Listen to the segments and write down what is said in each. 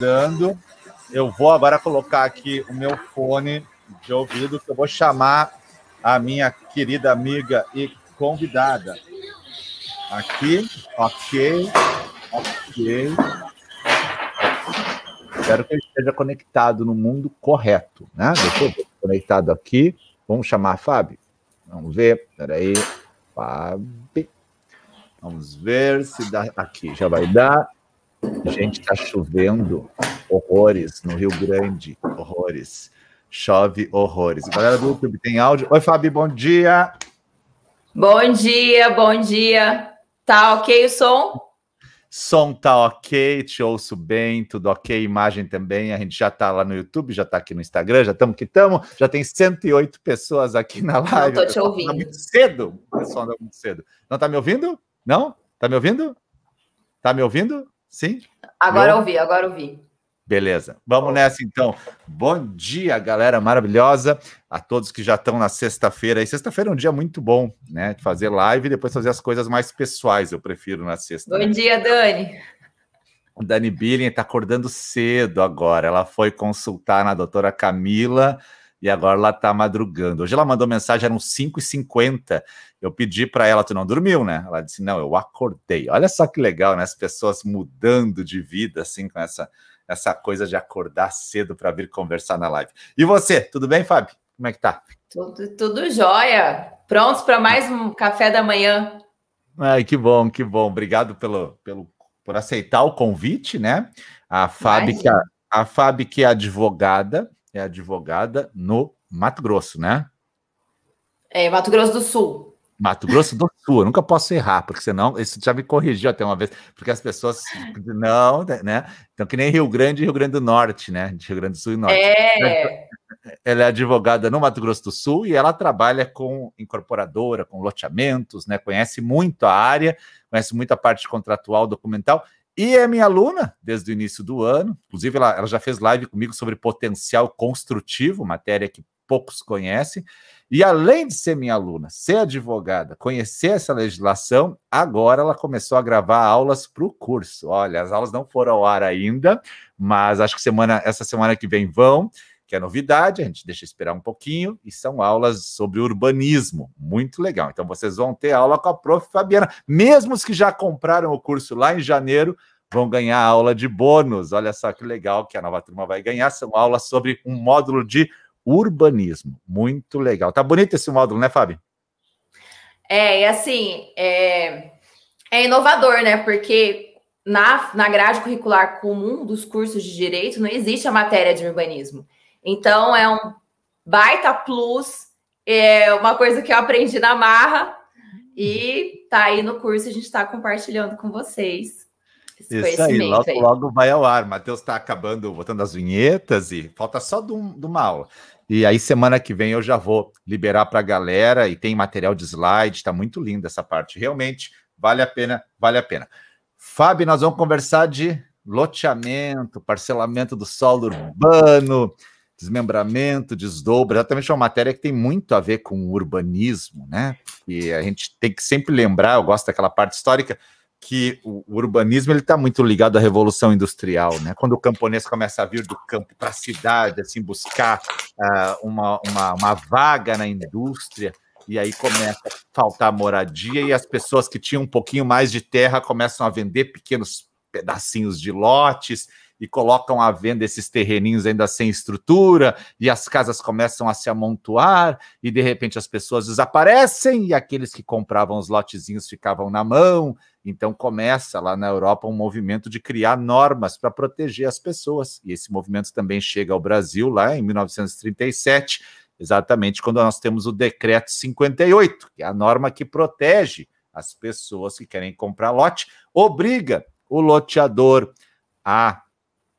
dando. Eu vou agora colocar aqui o meu fone de ouvido, que eu vou chamar a minha querida amiga e convidada. Aqui, ok, ok. Espero que ele esteja conectado no mundo correto, né? Deixa eu ver, conectado aqui. Vamos chamar a Fábio? Vamos ver, peraí. Fábio. Vamos ver se dá. Aqui, já vai dar. Gente, está chovendo horrores no Rio Grande, horrores. Chove horrores. Galera do YouTube, tem áudio? Oi, Fabi, bom dia. Bom dia, bom dia. Tá ok o som? Som tá ok, te ouço bem, tudo ok, imagem também. A gente já tá lá no YouTube, já tá aqui no Instagram, já estamos que estamos. Já tem 108 pessoas aqui na live. Não tô te ouvindo. Tá muito cedo, o pessoal anda muito cedo. Não tá me ouvindo? Não? Tá me ouvindo? Tá me ouvindo? Sim? Agora eu ouvi, agora ouvi. Beleza, vamos nessa então. Bom dia, galera maravilhosa, a todos que já estão na sexta-feira. E sexta-feira é um dia muito bom, né? De fazer live e depois fazer as coisas mais pessoais, eu prefiro na sexta. Bom dia, Dani. Dani Billing está acordando cedo agora. Ela foi consultar na doutora Camila e agora ela está madrugando. Hoje ela mandou mensagem, eram 5h50. Eu pedi para ela, tu não dormiu, né? Ela disse, não, eu acordei. Olha só que legal, né? As pessoas mudando de vida, assim, com essa, essa coisa de acordar cedo para vir conversar na live. E você, tudo bem, Fábio? Como é que tá? Tudo, tudo jóia. Prontos para mais um café da manhã. Ai, que bom, que bom. Obrigado pelo, pelo, por aceitar o convite, né? A Fábio, que, é, a Fábio, que é advogada, é advogada no Mato Grosso, né? É, Mato Grosso do Sul. Mato Grosso do Sul, eu nunca posso errar, porque senão, isso já me corrigiu até uma vez, porque as pessoas, não, né? Então, que nem Rio Grande e Rio Grande do Norte, né? De Rio Grande do Sul e Norte. É. Ela é advogada no Mato Grosso do Sul e ela trabalha com incorporadora, com loteamentos, né? Conhece muito a área, conhece muito a parte contratual, documental, e é minha aluna desde o início do ano. Inclusive, ela, ela já fez live comigo sobre potencial construtivo, matéria que poucos conhecem. E além de ser minha aluna, ser advogada, conhecer essa legislação, agora ela começou a gravar aulas para o curso. Olha, as aulas não foram ao ar ainda, mas acho que semana, essa semana que vem vão, que é novidade, a gente deixa esperar um pouquinho, e são aulas sobre urbanismo, muito legal. Então vocês vão ter aula com a prof. Fabiana, mesmo os que já compraram o curso lá em janeiro, vão ganhar aula de bônus. Olha só que legal que a nova turma vai ganhar. São aulas sobre um módulo de urbanismo. Muito legal. Tá bonito esse módulo, né, Fábio? É, e assim, é, é inovador, né? Porque na, na grade curricular comum dos cursos de direito não existe a matéria de urbanismo. Então, é um baita plus, é uma coisa que eu aprendi na marra e tá aí no curso, a gente está compartilhando com vocês. Isso aí, logo, aí. logo vai ao ar. Matheus está acabando, botando as vinhetas e falta só de, um, de uma aula. E aí, semana que vem, eu já vou liberar para a galera e tem material de slide, está muito linda essa parte. Realmente, vale a pena, vale a pena. Fábio, nós vamos conversar de loteamento, parcelamento do solo urbano, desmembramento, desdobra, exatamente uma matéria que tem muito a ver com urbanismo, né? E a gente tem que sempre lembrar, eu gosto daquela parte histórica, que o, urbanismo ele está muito ligado à revolução industrial, né? Quando o camponês começa a vir do campo para a cidade, assim buscar uh, uma, uma, uma vaga na indústria e aí começa a faltar moradia e as pessoas que tinham um pouquinho mais de terra começam a vender pequenos pedacinhos de lotes e colocam à venda esses terreninhos ainda sem estrutura, e as casas começam a se amontoar, e de repente as pessoas desaparecem, e aqueles que compravam os lotezinhos ficavam na mão. Então começa lá na Europa um movimento de criar normas para proteger as pessoas. E esse movimento também chega ao Brasil lá em 1937, exatamente quando nós temos o decreto 58, que é a norma que protege as pessoas que querem comprar lote, obriga o loteador a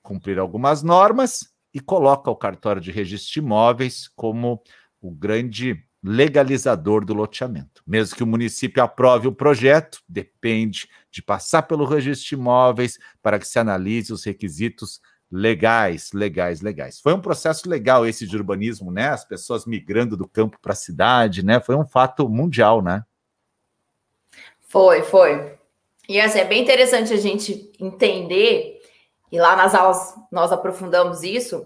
cumprir algumas normas e coloca o cartório de registro de imóveis como o grande legalizador do loteamento. Mesmo que o município aprove o projeto, depende de passar pelo registro de imóveis para que se analise os requisitos legais, legais, legais. Foi um processo legal esse de urbanismo, né? As pessoas migrando do campo para a cidade, né? Foi um fato mundial, né? Foi, foi. E assim, é bem interessante a gente entender e lá nas aulas nós aprofundamos isso,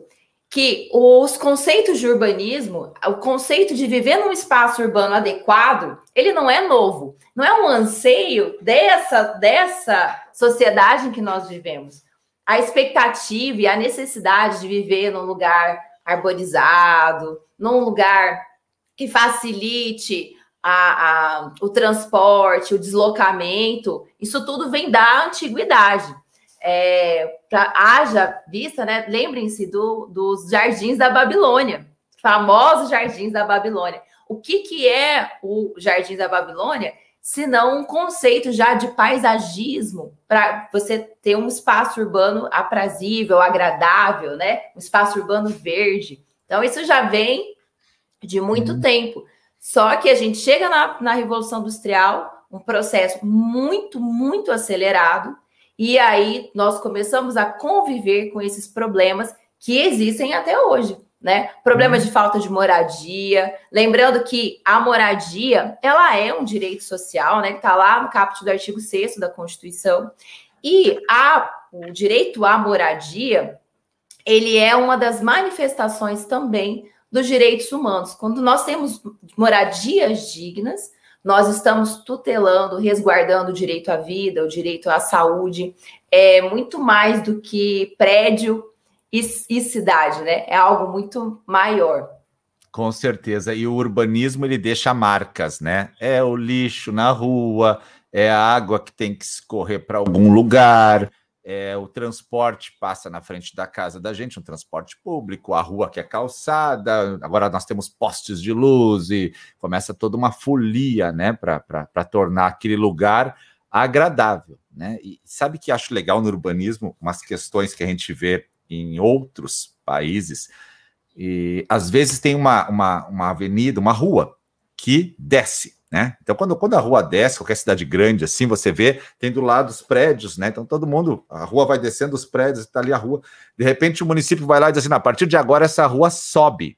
que os conceitos de urbanismo, o conceito de viver num espaço urbano adequado, ele não é novo, não é um anseio dessa, dessa sociedade em que nós vivemos. A expectativa e a necessidade de viver num lugar arborizado, num lugar que facilite a, a, o transporte, o deslocamento, isso tudo vem da antiguidade é, pra, haja vista, né? Lembrem-se do, dos jardins da Babilônia, famosos jardins da Babilônia. O que, que é o Jardim da Babilônia? Se não um conceito já de paisagismo, para você ter um espaço urbano aprazível, agradável, né? Um espaço urbano verde. Então, isso já vem de muito uhum. tempo. Só que a gente chega na, na Revolução Industrial, um processo muito, muito acelerado, e aí nós começamos a conviver com esses problemas que existem até hoje, né? Problema uhum. de falta de moradia. Lembrando que a moradia, ela é um direito social, né? Que está lá no capítulo do artigo 6 da Constituição. E a, o direito à moradia, ele é uma das manifestações também dos direitos humanos. Quando nós temos moradias dignas, nós estamos tutelando, resguardando o direito à vida, o direito à saúde, é muito mais do que prédio e, e cidade, né? É algo muito maior. Com certeza. E o urbanismo ele deixa marcas, né? É o lixo na rua, é a água que tem que escorrer para algum lugar, é, o transporte passa na frente da casa da gente, um transporte público, a rua que é calçada, agora nós temos postes de luz e começa toda uma folia, né, para tornar aquele lugar agradável, né? E sabe que acho legal no urbanismo umas questões que a gente vê em outros países, e às vezes tem uma, uma, uma avenida, uma rua que desce né? Então, quando, quando a rua desce, qualquer cidade grande assim, você vê, tem do lado os prédios, né? Então, todo mundo, a rua vai descendo os prédios, está ali a rua. De repente, o município vai lá e diz assim: a partir de agora, essa rua sobe.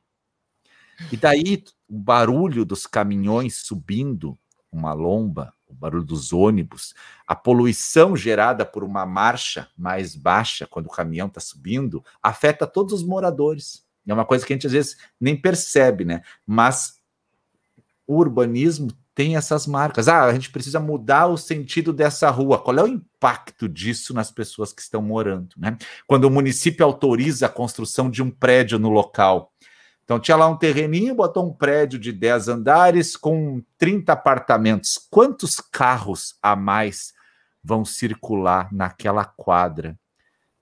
E daí, o barulho dos caminhões subindo uma lomba, o barulho dos ônibus, a poluição gerada por uma marcha mais baixa, quando o caminhão está subindo, afeta todos os moradores. É uma coisa que a gente às vezes nem percebe, né? Mas o urbanismo tem essas marcas. Ah, a gente precisa mudar o sentido dessa rua. Qual é o impacto disso nas pessoas que estão morando? Né? Quando o município autoriza a construção de um prédio no local. Então, tinha lá um terreninho, botou um prédio de 10 andares com 30 apartamentos. Quantos carros a mais vão circular naquela quadra?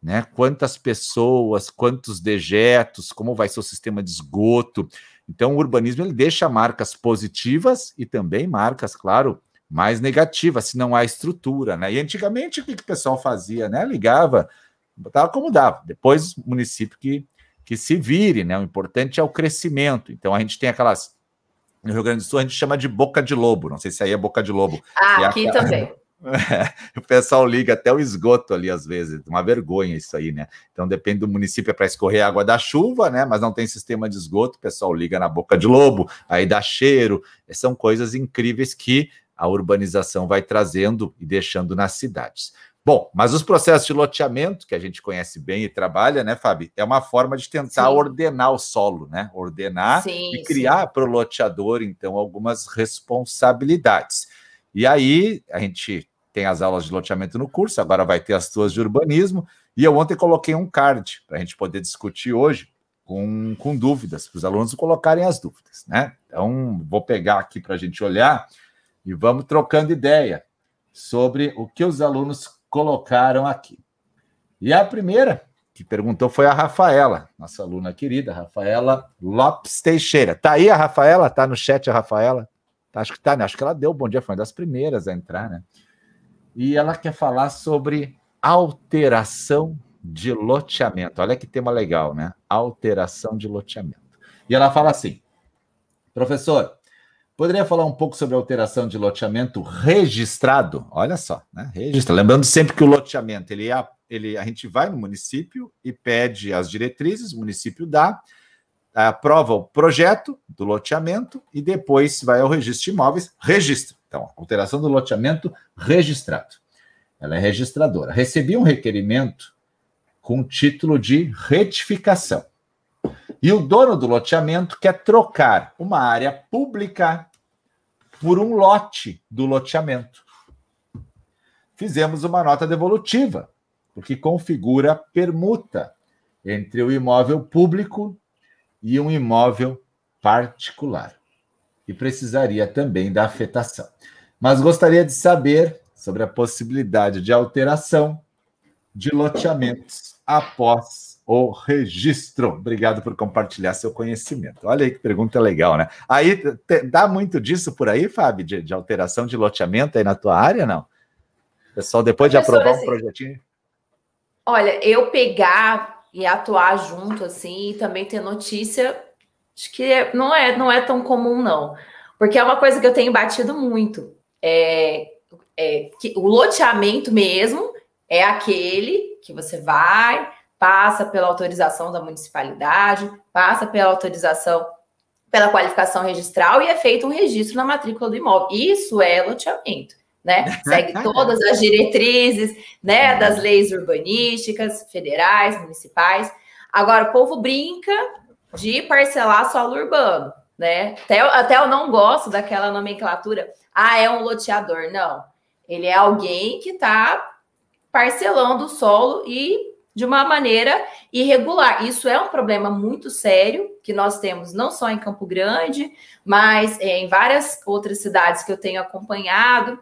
Né? Quantas pessoas, quantos dejetos, como vai ser o sistema de esgoto? Então, o urbanismo ele deixa marcas positivas e também marcas, claro, mais negativas, se não há estrutura, né? E antigamente o que, que o pessoal fazia, né? Ligava, botava como dava. Depois o município que, que se vire, né? O importante é o crescimento. Então a gente tem aquelas no Rio Grande do Sul a gente chama de boca de lobo. Não sei se aí é boca de lobo. Ah, é aqui aquela... também. o pessoal liga até o esgoto ali às vezes, uma vergonha isso aí, né? Então depende do município é para escorrer água da chuva, né? Mas não tem sistema de esgoto, o pessoal liga na boca de lobo, aí dá cheiro. São coisas incríveis que a urbanização vai trazendo e deixando nas cidades. Bom, mas os processos de loteamento, que a gente conhece bem e trabalha, né, Fábio, é uma forma de tentar sim. ordenar o solo, né? Ordenar sim, e criar para o loteador, então, algumas responsabilidades. E aí, a gente tem as aulas de loteamento no curso, agora vai ter as tuas de urbanismo. E eu ontem coloquei um card para a gente poder discutir hoje com, com dúvidas, para os alunos colocarem as dúvidas, né? Então, vou pegar aqui para a gente olhar e vamos trocando ideia sobre o que os alunos colocaram aqui. E a primeira que perguntou foi a Rafaela, nossa aluna querida, Rafaela Lopes Teixeira. Tá aí a Rafaela? Tá no chat a Rafaela? Acho que tá, né? Acho que ela deu bom dia, foi uma das primeiras a entrar, né? E ela quer falar sobre alteração de loteamento. Olha que tema legal, né? Alteração de loteamento. E ela fala assim: professor, poderia falar um pouco sobre alteração de loteamento registrado? Olha só, né? Registra. Lembrando sempre que o loteamento ele, é, ele a gente vai no município e pede as diretrizes, o município dá aprova o projeto do loteamento e depois vai ao registro de imóveis, registra. Então, alteração do loteamento registrado. Ela é registradora. Recebi um requerimento com título de retificação. E o dono do loteamento quer trocar uma área pública por um lote do loteamento. Fizemos uma nota devolutiva, porque configura permuta entre o imóvel público e um imóvel particular. E precisaria também da afetação. Mas gostaria de saber sobre a possibilidade de alteração de loteamentos após o registro. Obrigado por compartilhar seu conhecimento. Olha aí que pergunta legal, né? Aí te, dá muito disso por aí, Fábio, de, de, alteração de loteamento aí na tua área, não? Pessoal, depois de aprovar assim, um projetinho. Olha, eu pegar e atuar junto, assim, e também ter notícia, acho que não é, não é tão comum, não. Porque é uma coisa que eu tenho batido muito. É, é que o loteamento mesmo é aquele que você vai, passa pela autorização da municipalidade, passa pela autorização pela qualificação registral e é feito um registro na matrícula do imóvel. Isso é loteamento, né? Segue todas as diretrizes, né, das leis urbanísticas, federais, municipais. Agora, o povo brinca de parcelar solo urbano, né? Até, até eu não gosto daquela nomenclatura. Ah, é um loteador. Não. Ele é alguém que está parcelando o solo e de uma maneira irregular. Isso é um problema muito sério que nós temos não só em Campo Grande, mas é, em várias outras cidades que eu tenho acompanhado,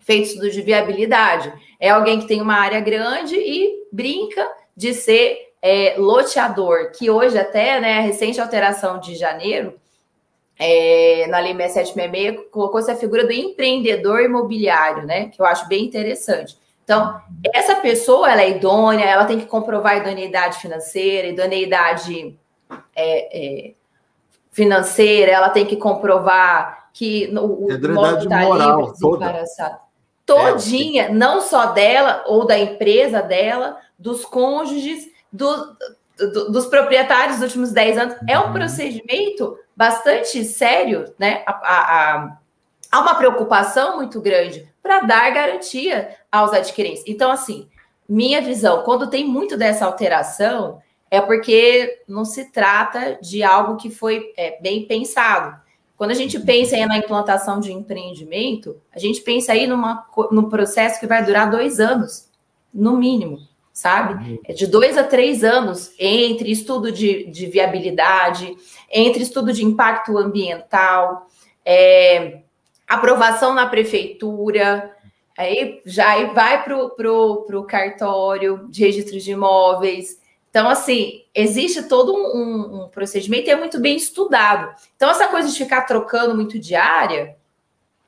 feito estudo de viabilidade. É alguém que tem uma área grande e brinca de ser é, loteador, que hoje até, né, a recente alteração de janeiro, é, na Lei 6766, colocou-se a figura do empreendedor imobiliário, né, que eu acho bem interessante. Então, essa pessoa, ela é idônea, ela tem que comprovar idoneidade financeira, idoneidade é, é, financeira, ela tem que comprovar que o, o está livre, desembaraçado. Todinha, é, não só dela ou da empresa dela, dos cônjuges, do, do, dos proprietários dos últimos 10 anos. É um uhum. procedimento bastante sério, né? A, a, a, há uma preocupação muito grande para dar garantia aos adquirentes. Então, assim, minha visão, quando tem muito dessa alteração, é porque não se trata de algo que foi é, bem pensado. Quando a gente pensa aí na implantação de empreendimento, a gente pensa aí numa, num processo que vai durar dois anos, no mínimo, sabe? É de dois a três anos entre estudo de, de viabilidade, entre estudo de impacto ambiental, é, aprovação na prefeitura, aí já vai para o cartório de registro de imóveis. Então, assim, existe todo um, um, procedimento e é muito bem estudado. Então, essa coisa de ficar trocando muito diária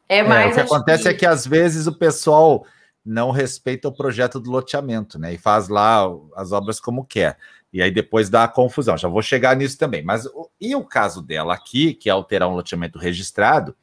é mais. É, o que acontece que... é que às vezes o pessoal não respeita o projeto do loteamento, né? E faz lá as obras como quer. E aí depois dá a confusão. Já vou chegar nisso também. Mas e o caso dela aqui, que é alterar um loteamento registrado,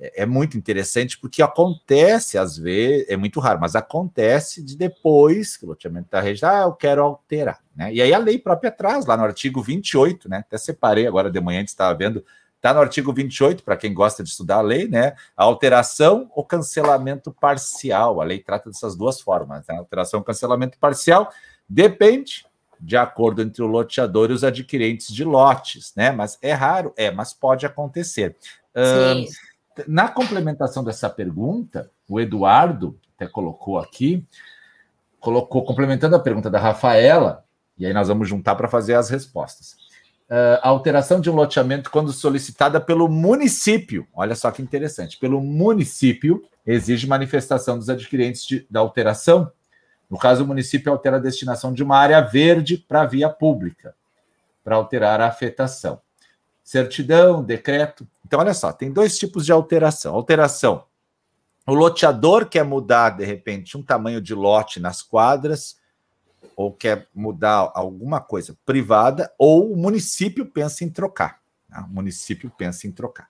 é, é muito interessante porque acontece às vezes, é muito raro, mas acontece de depois que o loteamento está registrado, ah, eu quero alterar, né? E aí a lei própria traz lá no artigo 28, né? Até separei agora de manhã, estava vendo, está no artigo 28, para quem gosta de estudar a lei, né? A alteração ou cancelamento parcial. A lei trata dessas duas formas, né? Alteração ou cancelamento parcial depende de acordo entre o loteador e os adquirentes de lotes, né? Mas é raro, é, mas pode acontecer. Sim. Na complementação dessa pergunta, o Eduardo até colocou aqui, colocou, complementando a pergunta da Rafaela, e aí nós vamos juntar para fazer as respostas. Uh, alteração de um loteamento, quando solicitada pelo município, olha só que interessante, pelo município, exige manifestação dos adquirentes de, da alteração. No caso, o município altera a destinação de uma área verde para via pública, para alterar a afetação certidão, decreto. Então, olha só, tem dois tipos de alteração. Alteração. O loteador quer mudar, de repente, um tamanho de lote nas quadras, ou quer mudar alguma coisa privada, ou o município pensa em trocar. Tá? O município pensa em trocar.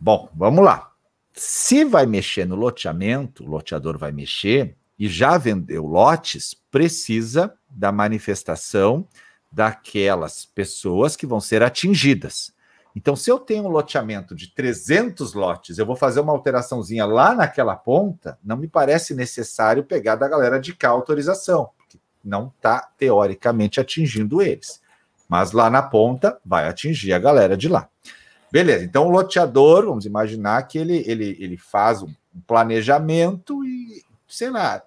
Bom, vamos lá. Se vai mexer no loteamento, o loteador vai mexer e já vendeu lotes, precisa da manifestação daquelas pessoas que vão ser atingidas. Então, se eu tenho um loteamento de 300 lotes, eu vou fazer uma alteraçãozinha lá naquela ponta, não me parece necessário pegar da galera de cá autorização. não está teoricamente atingindo eles. Mas lá na ponta vai atingir a galera de lá. Beleza, então o loteador, vamos imaginar que ele, ele, ele faz um planejamento e, sei lá,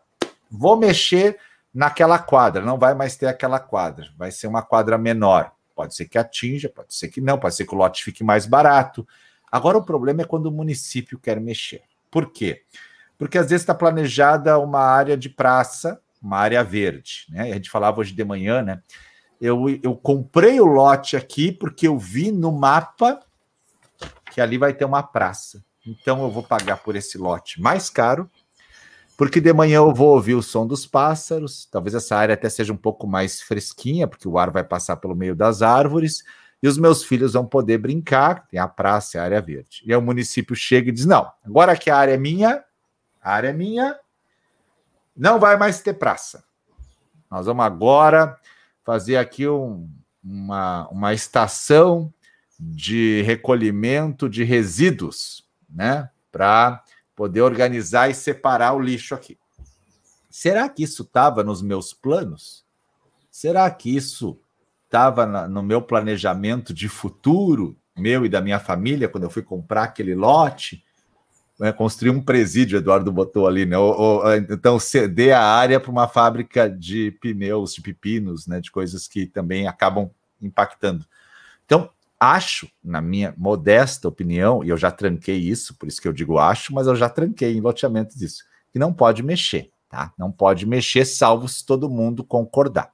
vou mexer naquela quadra, não vai mais ter aquela quadra, vai ser uma quadra menor. Pode ser que atinja, pode ser que não, pode ser que o lote fique mais barato. Agora o problema é quando o município quer mexer. Por quê? Porque às vezes está planejada uma área de praça, uma área verde, né? A gente falava hoje de manhã, né? Eu, eu comprei o lote aqui porque eu vi no mapa que ali vai ter uma praça. Então eu vou pagar por esse lote mais caro, porque de manhã eu vou ouvir o som dos pássaros. Talvez essa área até seja um pouco mais fresquinha, porque o ar vai passar pelo meio das árvores e os meus filhos vão poder brincar. Tem a praça, a área verde. E aí o município chega e diz: não, agora que a área é minha, a área é minha, não vai mais ter praça. Nós vamos agora fazer aqui um, uma, uma estação de recolhimento de resíduos, né? Para poder organizar e separar o lixo aqui. Será que isso estava nos meus planos? Será que isso estava no meu planejamento de futuro, meu e da minha família, quando eu fui comprar aquele lote? Né, construir um presídio, Eduardo botou ali, né? Ou, ou, então, ceder a área para uma fábrica de pneus, de pepinos, né? De coisas que também acabam impactando. Então, acho, na minha modesta opinião, e eu já tranquei isso, por isso que eu digo acho, mas eu já tranquei em loteamentos isso, que não pode mexer, tá? Não pode mexer, salvo se todo mundo concordar.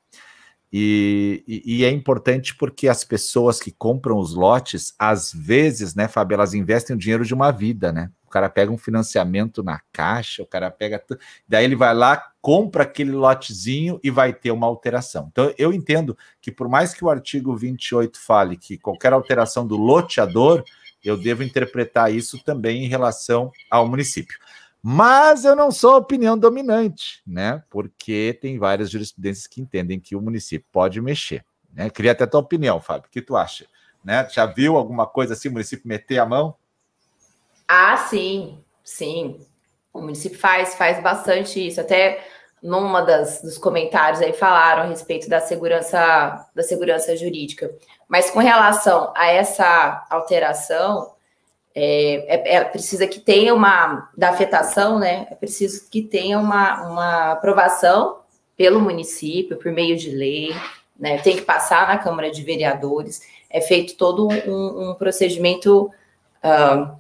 E, e, e, é importante porque as pessoas que compram os lotes, às vezes, né, Fábio, elas investem o dinheiro de uma vida, né? Cara pega um financiamento na caixa, o cara pega. Daí ele vai lá, compra aquele lotezinho e vai ter uma alteração. Então, eu entendo que, por mais que o artigo 28 fale que qualquer alteração do loteador, eu devo interpretar isso também em relação ao município. Mas eu não sou a opinião dominante, né? Porque tem várias jurisprudências que entendem que o município pode mexer. Né? Queria até a tua opinião, Fábio. O que tu acha? Né? Já viu alguma coisa assim, o município meter a mão? Ah, sim, sim. O município faz, faz bastante isso. Até numa das dos comentários aí falaram a respeito da segurança da segurança jurídica. Mas com relação a essa alteração, é, é, é, precisa que tenha uma da afetação, né? É preciso que tenha uma, uma aprovação pelo município por meio de lei, né? Tem que passar na Câmara de Vereadores. É feito todo um, um procedimento uh,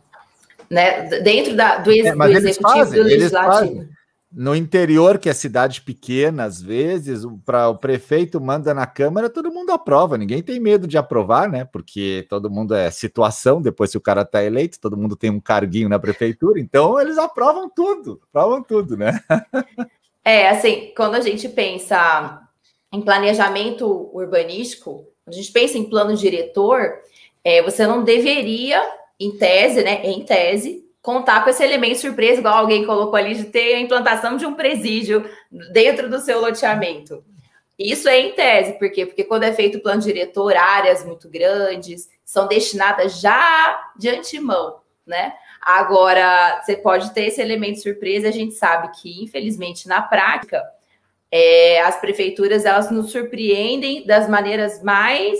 né, dentro da, do, ex, é, do executivo fazem, do legislativo. No interior, que é cidade pequena, às vezes, para o prefeito manda na Câmara, todo mundo aprova. Ninguém tem medo de aprovar, né? Porque todo mundo é situação, depois que o cara está eleito, todo mundo tem um carguinho na prefeitura, então eles aprovam tudo, aprovam tudo, né? É, assim, quando a gente pensa em planejamento urbanístico, a gente pensa em plano diretor, é, você não deveria em tese, né, em tese, contar com esse elemento surpresa, igual alguém colocou ali, de ter a implantação de um presídio dentro do seu loteamento. Isso é em tese, por quê? Porque quando é feito o plano diretor, áreas muito grandes são destinadas já de antemão, né? Agora, você pode ter esse elemento surpresa, a gente sabe que, infelizmente, na prática, é, as prefeituras elas nos surpreendem das maneiras mais,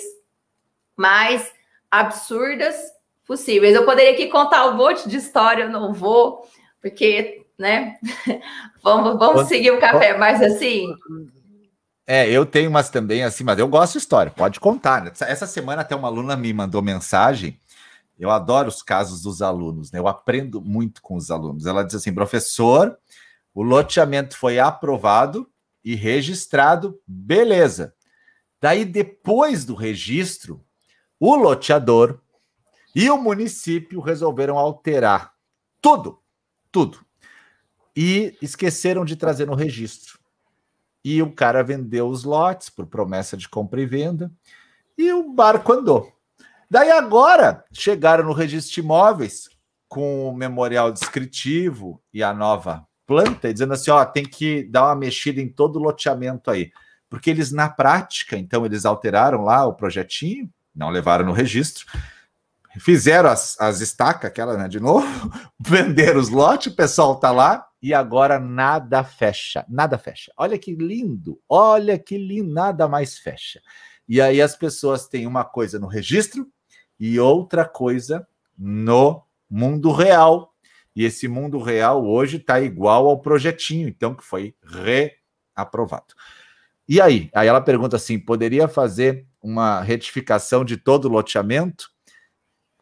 mais absurdas possíveis. Eu poderia aqui contar um monte de história, eu não vou, porque, né? vamos, vamos seguir o café, mas assim. É, eu tenho umas também assim, mas eu gosto de história, pode contar. Né? Essa semana até uma aluna me mandou mensagem. Eu adoro os casos dos alunos, né? Eu aprendo muito com os alunos. Ela diz assim: professor, o loteamento foi aprovado e registrado, beleza. Daí, depois do registro, o loteador e o município resolveram alterar tudo, tudo. E esqueceram de trazer no registro. E o cara vendeu os lotes por promessa de compra e venda, e o barco andou. Daí agora chegaram no registro de imóveis com o memorial descritivo e a nova planta, dizendo assim: ó, tem que dar uma mexida em todo o loteamento aí. Porque eles, na prática, então, eles alteraram lá o projetinho, não levaram no registro, fizeram as, as estacas, aquela, né, de novo, venderam os lotes, o pessoal tá lá, e agora nada fecha, nada fecha. Olha que lindo, olha que lindo, nada mais fecha. E aí as pessoas têm uma coisa no registro e outra coisa no mundo real. E esse mundo real hoje está igual ao projetinho, então, que foi reaprovado. E aí? Aí ela pergunta assim: poderia fazer uma retificação de todo o loteamento?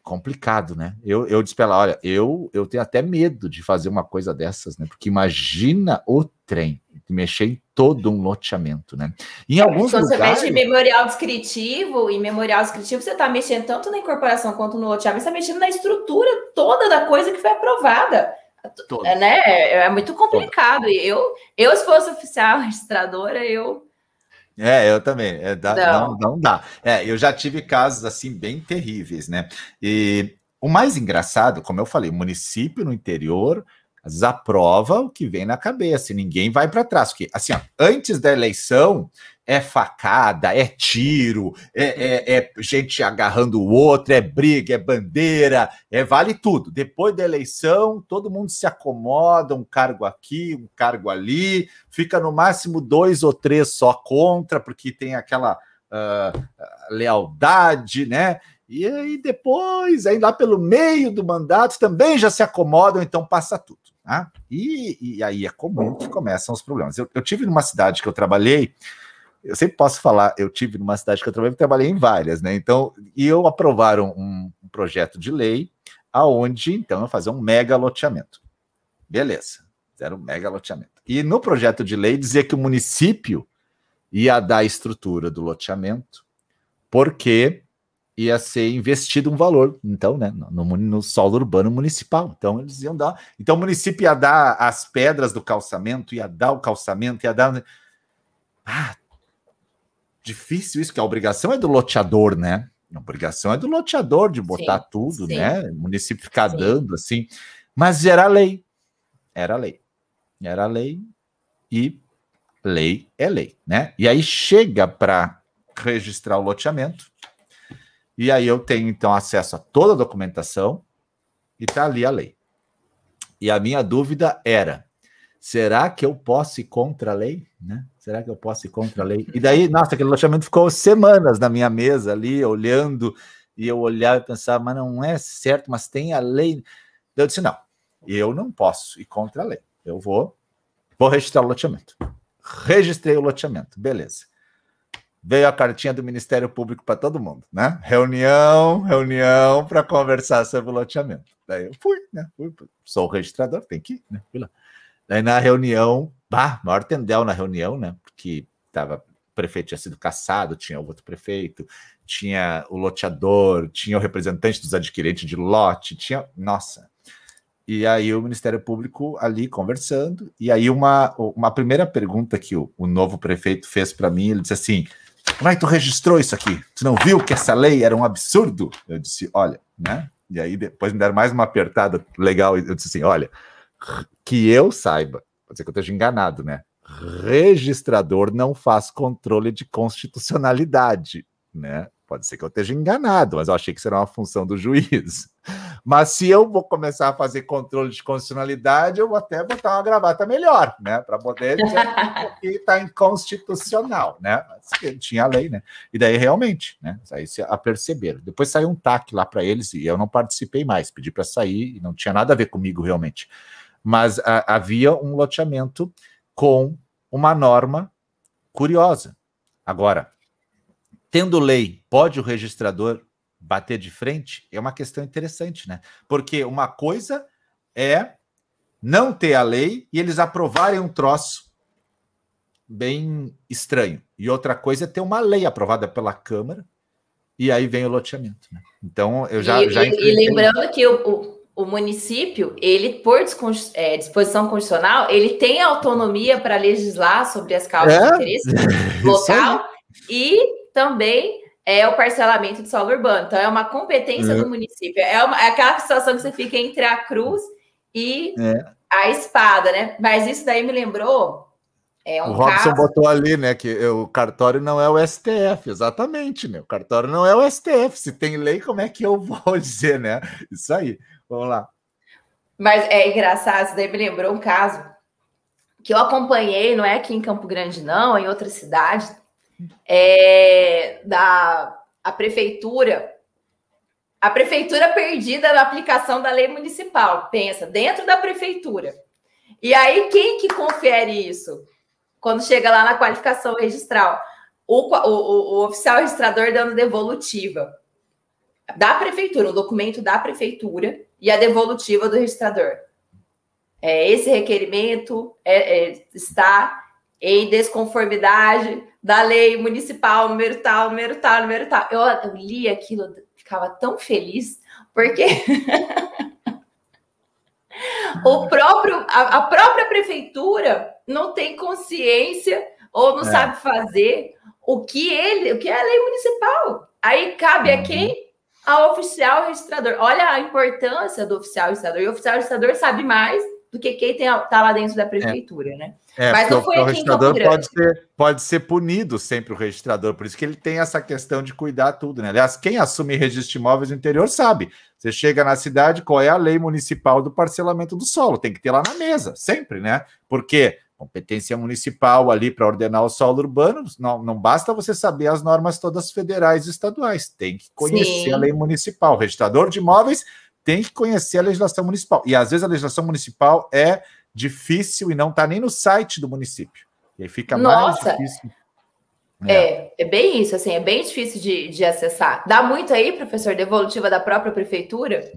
Complicado, né? Eu, eu disse para ela, olha, eu, eu tenho até medo de fazer uma coisa dessas, né? Porque imagina o trem, mexer em todo um loteamento, né? Em alguns Quando lugares... você mexe em memorial descritivo, e memorial descritivo você está mexendo tanto na incorporação quanto no loteamento, você está mexendo na estrutura toda da coisa que foi aprovada. É, né? É, é muito complicado. E eu, eu, se fosse oficial registradora, eu é, eu também. É, dá, não. não. Não, dá. É, eu já tive casos assim bem terríveis, né? E o mais engraçado, como eu falei, o município no interior aprova o que vem na cabeça, e ninguém vai para trás. Porque, assim, ó, antes da eleição, é facada, é tiro, é, é, é, gente agarrando o outro, é briga, é bandeira, é vale tudo. Depois da eleição, todo mundo se acomoda, um cargo aqui, um cargo ali, fica no máximo dois ou três só contra, porque tem aquela uh, lealdade, né? E aí depois, aí lá pelo meio do mandato, também já se acomodam, então passa tudo. Tá? E, e aí é comum que começam os problemas. Eu, eu tive numa cidade que eu trabalhei eu sempre posso falar, eu tive numa cidade que eu trabalhei, trabalhei em várias, né? Então, e eu aprovaram um, projeto de lei aonde então eu fazer um mega loteamento. Beleza, fizeram um mega loteamento. E no projeto de lei dizia que o município ia dar a estrutura do loteamento, porque ia ser investido um valor, então, né, no, no, solo urbano municipal. Então, eles iam dar. Então, o município ia dar as pedras do calçamento, ia dar o calçamento, ia dar. Ah, difícil isso, que a obrigação é do loteador, né? A obrigação é do loteador de botar sim, tudo, sim. né? O município ficar dando assim. Mas era lei. Era lei. Era lei e lei é lei, né? E aí chega para registrar o loteamento. E aí eu tenho então acesso a toda a documentação e tá ali a lei. E a minha dúvida era: será que eu posso ir contra a lei? Né? Será que eu posso ir contra a lei? E daí, nossa, aquele loteamento ficou semanas na minha mesa ali, olhando, e eu olhava e pensava, mas não é certo, mas tem a lei. Eu disse, não, eu não posso ir contra a lei. Eu vou, vou registrar o loteamento. Registrei o loteamento, beleza. Veio a cartinha do Ministério Público para todo mundo, né? Reunião, reunião para conversar sobre o loteamento. Daí eu fui, né? Fui, sou registrador, tem que ir, né? Fui lá. Daí na reunião, bah, maior tendel na reunião, né? Porque tava, o prefeito tinha sido caçado, tinha outro prefeito, tinha o loteador, tinha o representante dos adquirentes de lote, tinha. Nossa. E aí o Ministério Público ali conversando, e aí uma, uma primeira pergunta que o, o novo prefeito fez para mim, ele disse assim: Mas tu registrou isso aqui? Tu não viu que essa lei era um absurdo? Eu disse, olha, né? E aí depois me deram mais uma apertada legal, eu disse assim: olha, que eu saiba, pode ser que eu esteja enganado, né? Registrador não faz controle de constitucionalidade, né? Pode ser que eu esteja enganado, mas eu achei que era uma função do juiz. Mas se eu vou começar a fazer controle de constitucionalidade, eu vou até botar uma gravata melhor, né? Para poder dizer que está inconstitucional, né? Mas tinha a lei, né? E daí realmente, né? Aí se aperceberam. Depois saiu um TAC lá para eles e eu não participei mais, pedi para sair e não tinha nada a ver comigo realmente mas a, havia um loteamento com uma norma curiosa. Agora, tendo lei, pode o registrador bater de frente? É uma questão interessante, né? Porque uma coisa é não ter a lei e eles aprovarem um troço bem estranho. E outra coisa é ter uma lei aprovada pela Câmara e aí vem o loteamento. Né? Então, eu já. E, já e, e lembrando que o, o município, ele, por é, disposição constitucional, ele tem autonomia para legislar sobre as causas é? de interesse local e também é o parcelamento do solo urbano. Então, é uma competência é. do município. É, uma, é, aquela situação que você fica entre a cruz e é. a espada, né? Mas isso daí me lembrou É um o Robson caso... botou ali, né, que o cartório não é o STF, exatamente, né? O cartório não é o STF. Se tem lei, como é que eu vou dizer, né? Isso aí. Vamos lá. Mas é engraçado, isso daí me lembrou um caso que eu acompanhei, não é aqui em Campo Grande, não, é em outra cidade, é, da a prefeitura, a prefeitura perdida na aplicação da lei municipal. Pensa, dentro da prefeitura. E aí, quem que confere isso? Quando chega lá na qualificação registral, o, o, o, oficial registrador dando devolutiva da prefeitura, o documento da prefeitura e a devolutiva do registrador. É, esse requerimento é, é, está em desconformidade da lei municipal, número tal, número tal, número tal. Eu, eu li aquilo, ficava tão feliz, porque o próprio, a, a, própria prefeitura não tem consciência ou não é. sabe fazer o que ele, o que é a lei municipal. Aí cabe uhum. a quem? Ao oficial registrador. Olha a importância do oficial registrador. E o oficial registrador sabe mais do que quem está lá dentro da prefeitura, é. né? É, Mas não foi o, o registrador pode ser, pode ser punido sempre o registrador, por isso que ele tem essa questão de cuidar tudo, né? Aliás, quem assume registro de imóveis no interior sabe. Você chega na cidade, qual é a lei municipal do parcelamento do solo? Tem que ter lá na mesa, sempre, né? Porque competência municipal ali para ordenar o solo urbano, não, não basta você saber as normas todas federais e estaduais, tem que conhecer Sim. a lei municipal. O registrador de imóveis tem que conhecer a legislação municipal. E às vezes a legislação municipal é difícil e não está nem no site do município. E aí fica Nossa. mais difícil. É. é, é bem isso, assim, é bem difícil de, de acessar. Dá muito aí, professor, devolutiva da própria prefeitura?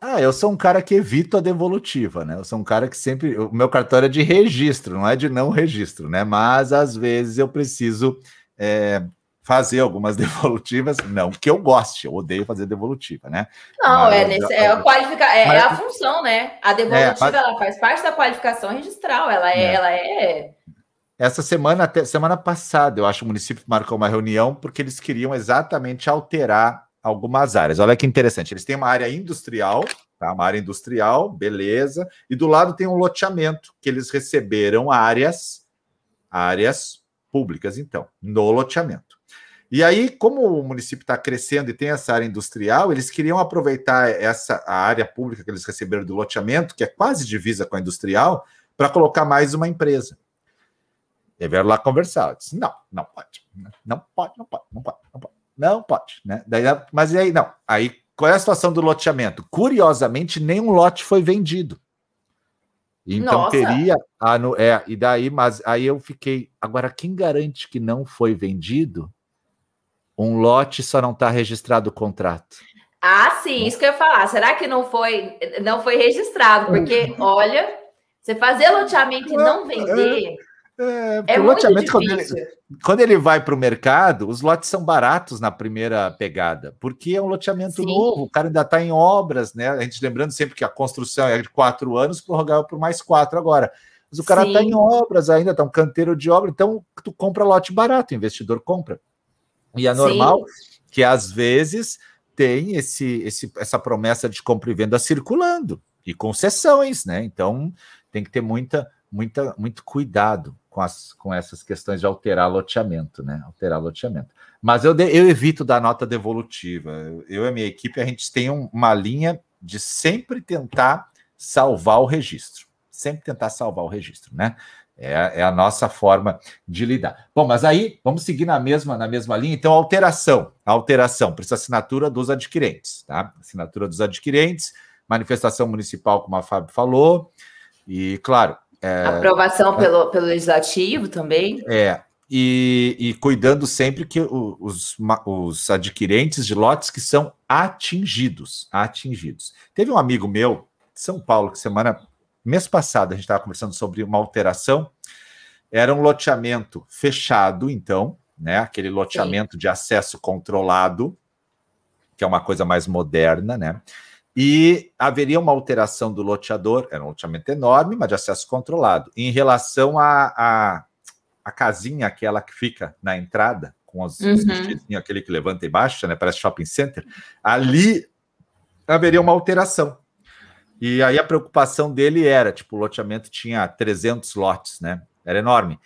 Ah, eu sou um cara que evito a devolutiva, né? Eu sou um cara que sempre. O meu cartório é de registro, não é de não registro, né? Mas às vezes eu preciso é, fazer algumas devolutivas, não que eu goste, eu odeio fazer devolutiva, né? Não, mas, é, nesse, é, a qualifica, é, mas, é, a função, né? A devolutiva é, mas, ela faz parte da qualificação registral, ela é, é. ela é. Essa semana, até semana passada, eu acho que o município marcou uma reunião porque eles queriam exatamente alterar algumas áreas. Olha que interessante, eles têm uma área industrial, tá? Uma área industrial, beleza, e do lado tem um loteamento que eles receberam áreas, áreas públicas, então, no loteamento. E aí, como o município está crescendo e tem essa área industrial, eles queriam aproveitar essa a área pública que eles receberam do loteamento, que é quase divisa com a industrial, para colocar mais uma empresa. E vieram lá conversar. Eu disse: não, não pode. Não pode, não pode, não pode, não pode. Não pode, né? Daí, mas e aí, não. Aí, qual é a situação do loteamento? Curiosamente, nenhum lote foi vendido. Então Nossa. teria. Ah, no, é, e daí, mas aí eu fiquei. Agora, quem garante que não foi vendido? Um lote só não está registrado o contrato. Ah, sim, isso que eu ia falar. Será que não foi, não foi registrado? Porque, olha, você fazer loteamento e não vender. É, é, muito loteamento, quando ele, quando ele vai para o mercado, os lotes são baratos na primeira pegada, porque é um loteamento Sim. novo, o cara ainda está em obras, né? A gente lembrando sempre que a construção é de quatro anos, prorrogável por mais quatro agora. Mas o cara está em obras ainda, está um canteiro de obra, então tu compra lote barato, o investidor compra. E é normal Sim. que às vezes tem esse, esse, essa promessa de compra e venda circulando e concessões, né? Então tem que ter muita, muita, muito cuidado com, as, com essas questões de alterar loteamento, né? Alterar loteamento. Mas eu, eu evito dar nota devolutiva. Eu e a minha equipe, a gente tem uma linha de sempre tentar salvar o registro. Sempre tentar salvar o registro, né? É, é, a nossa forma de lidar. Bom, mas aí vamos seguir na mesma, na mesma linha. Então, alteração. Alteração, precisa assinatura dos adquirentes, tá? Assinatura dos adquirentes, manifestação municipal, como a Fábio falou, e, claro. É, Aprovação pelo, pelo legislativo também. É, e, e cuidando sempre que os, os adquirentes de lotes que são atingidos, atingidos. Teve um amigo meu, de São Paulo, que semana Mês passado a gente estava conversando sobre uma alteração. Era um loteamento fechado, então, né? Aquele loteamento Sim. de acesso controlado, que é uma coisa mais moderna, né? E haveria uma alteração do loteador, era um loteamento enorme, mas de acesso controlado. Em relação à a, a, a, casinha, aquela que fica na entrada, com os, uhum. os aquele que levanta e baixa, né? Parece shopping center. Ali haveria uma alteração. E aí a preocupação dele era, tipo, o loteamento tinha 300 lotes, né? era enorme.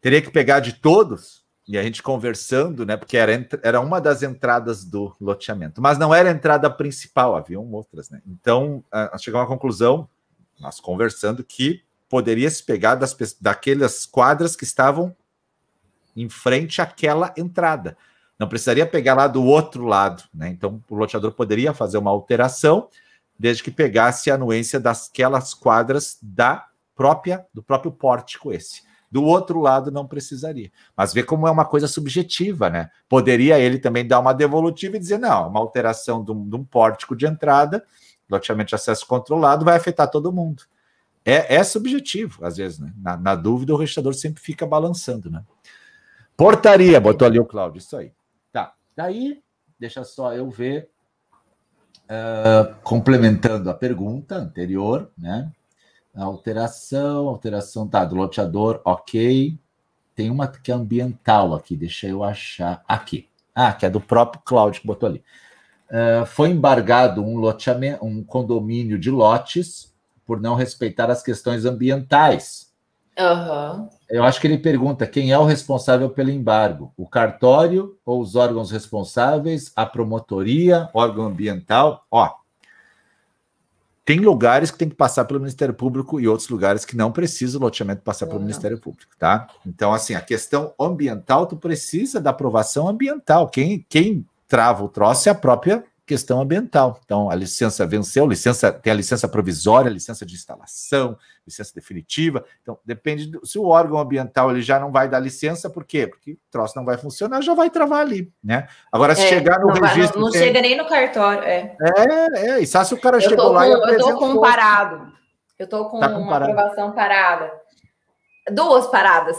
Teria que pegar de todos e a gente conversando, né? Porque era, era uma das entradas do loteamento, mas não era a entrada principal, haviam outras, né? Então, a, chegamos à conclusão, nós conversando, que poderia se pegar das, daquelas quadras que estavam em frente àquela entrada. Não precisaria pegar lá do outro lado, né? Então, o loteador poderia fazer uma alteração, desde que pegasse a anuência daquelas quadras da própria do próprio pórtico esse. Do outro lado, não precisaria. Mas vê como é uma coisa subjetiva, né? Poderia ele também dar uma devolutiva e dizer: não, uma alteração de um, de um pórtico de entrada, loteamento de acesso controlado, vai afetar todo mundo. É, é subjetivo, às vezes, né? Na, na dúvida, o registrador sempre fica balançando, né? Portaria, botou ali o Cláudio, isso aí. Tá. Daí, deixa só eu ver. Uh, complementando a pergunta anterior, né? Alteração, alteração, tá, do loteador, ok. Tem uma que é ambiental aqui, deixa eu achar. Aqui. Ah, que é do próprio Cláudio que botou ali. Uh, foi embargado um loteamento, um condomínio de lotes por não respeitar as questões ambientais. Uhum. Eu acho que ele pergunta quem é o responsável pelo embargo: o cartório ou os órgãos responsáveis, a promotoria, órgão ambiental? Ó, tem lugares que tem que passar pelo Ministério Público e outros lugares que não precisa o loteamento passar pelo Ministério Público, tá? Então, assim, a questão ambiental, tu precisa da aprovação ambiental. Quem, quem trava o troço é a própria questão ambiental. Então, a licença venceu, licença tem a licença provisória, licença de instalação, licença definitiva. Então, depende do, se o órgão ambiental ele já não vai dar licença, por quê? Porque o troço não vai funcionar, já vai travar ali, né? Agora, se é, chegar no não registro. Vai, não, não chega nem no cartório, é. É, é, e só se o cara eu chegou com, lá e Eu tô com um parado. Eu tô com, tá uma aprovação parada. Duas paradas.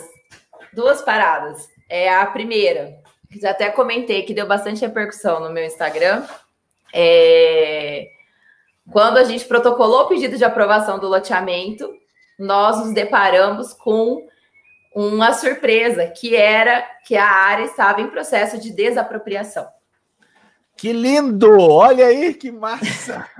Duas paradas. É a primeira, já até comentei, que deu bastante repercussão no meu Instagram é... Quando a gente protocolou o pedido de aprovação do loteamento, nós nos deparamos com uma surpresa, que era que a área estava em processo de desapropriação. Que lindo! Olha aí que massa!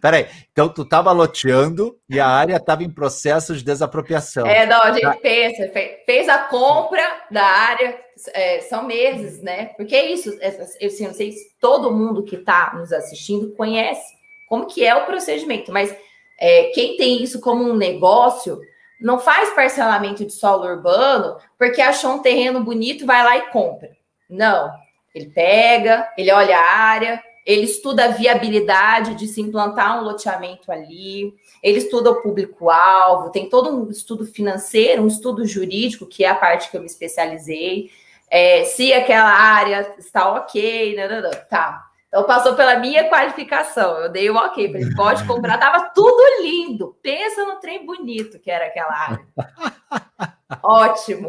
Peraí, então tu estava loteando e a área estava em processo de desapropriação. É, não, a gente tá. pensa, fez a compra da área, é, são meses, né? Porque é isso, é, eu assim, não sei se todo mundo que está nos assistindo conhece como que é o procedimento, mas é, quem tem isso como um negócio não faz parcelamento de solo urbano porque achou um terreno bonito, vai lá e compra. Não, ele pega, ele olha a área, ele estuda a viabilidade de se implantar um loteamento ali, ele estuda o público-alvo, tem todo um estudo financeiro, um estudo jurídico, que é a parte que eu me especializei, é, se aquela área está ok, não, não, não, tá. Então passou pela minha qualificação, eu dei o ok, falei, pode comprar, tava tudo lindo, pensa no trem bonito que era aquela área. Ótimo.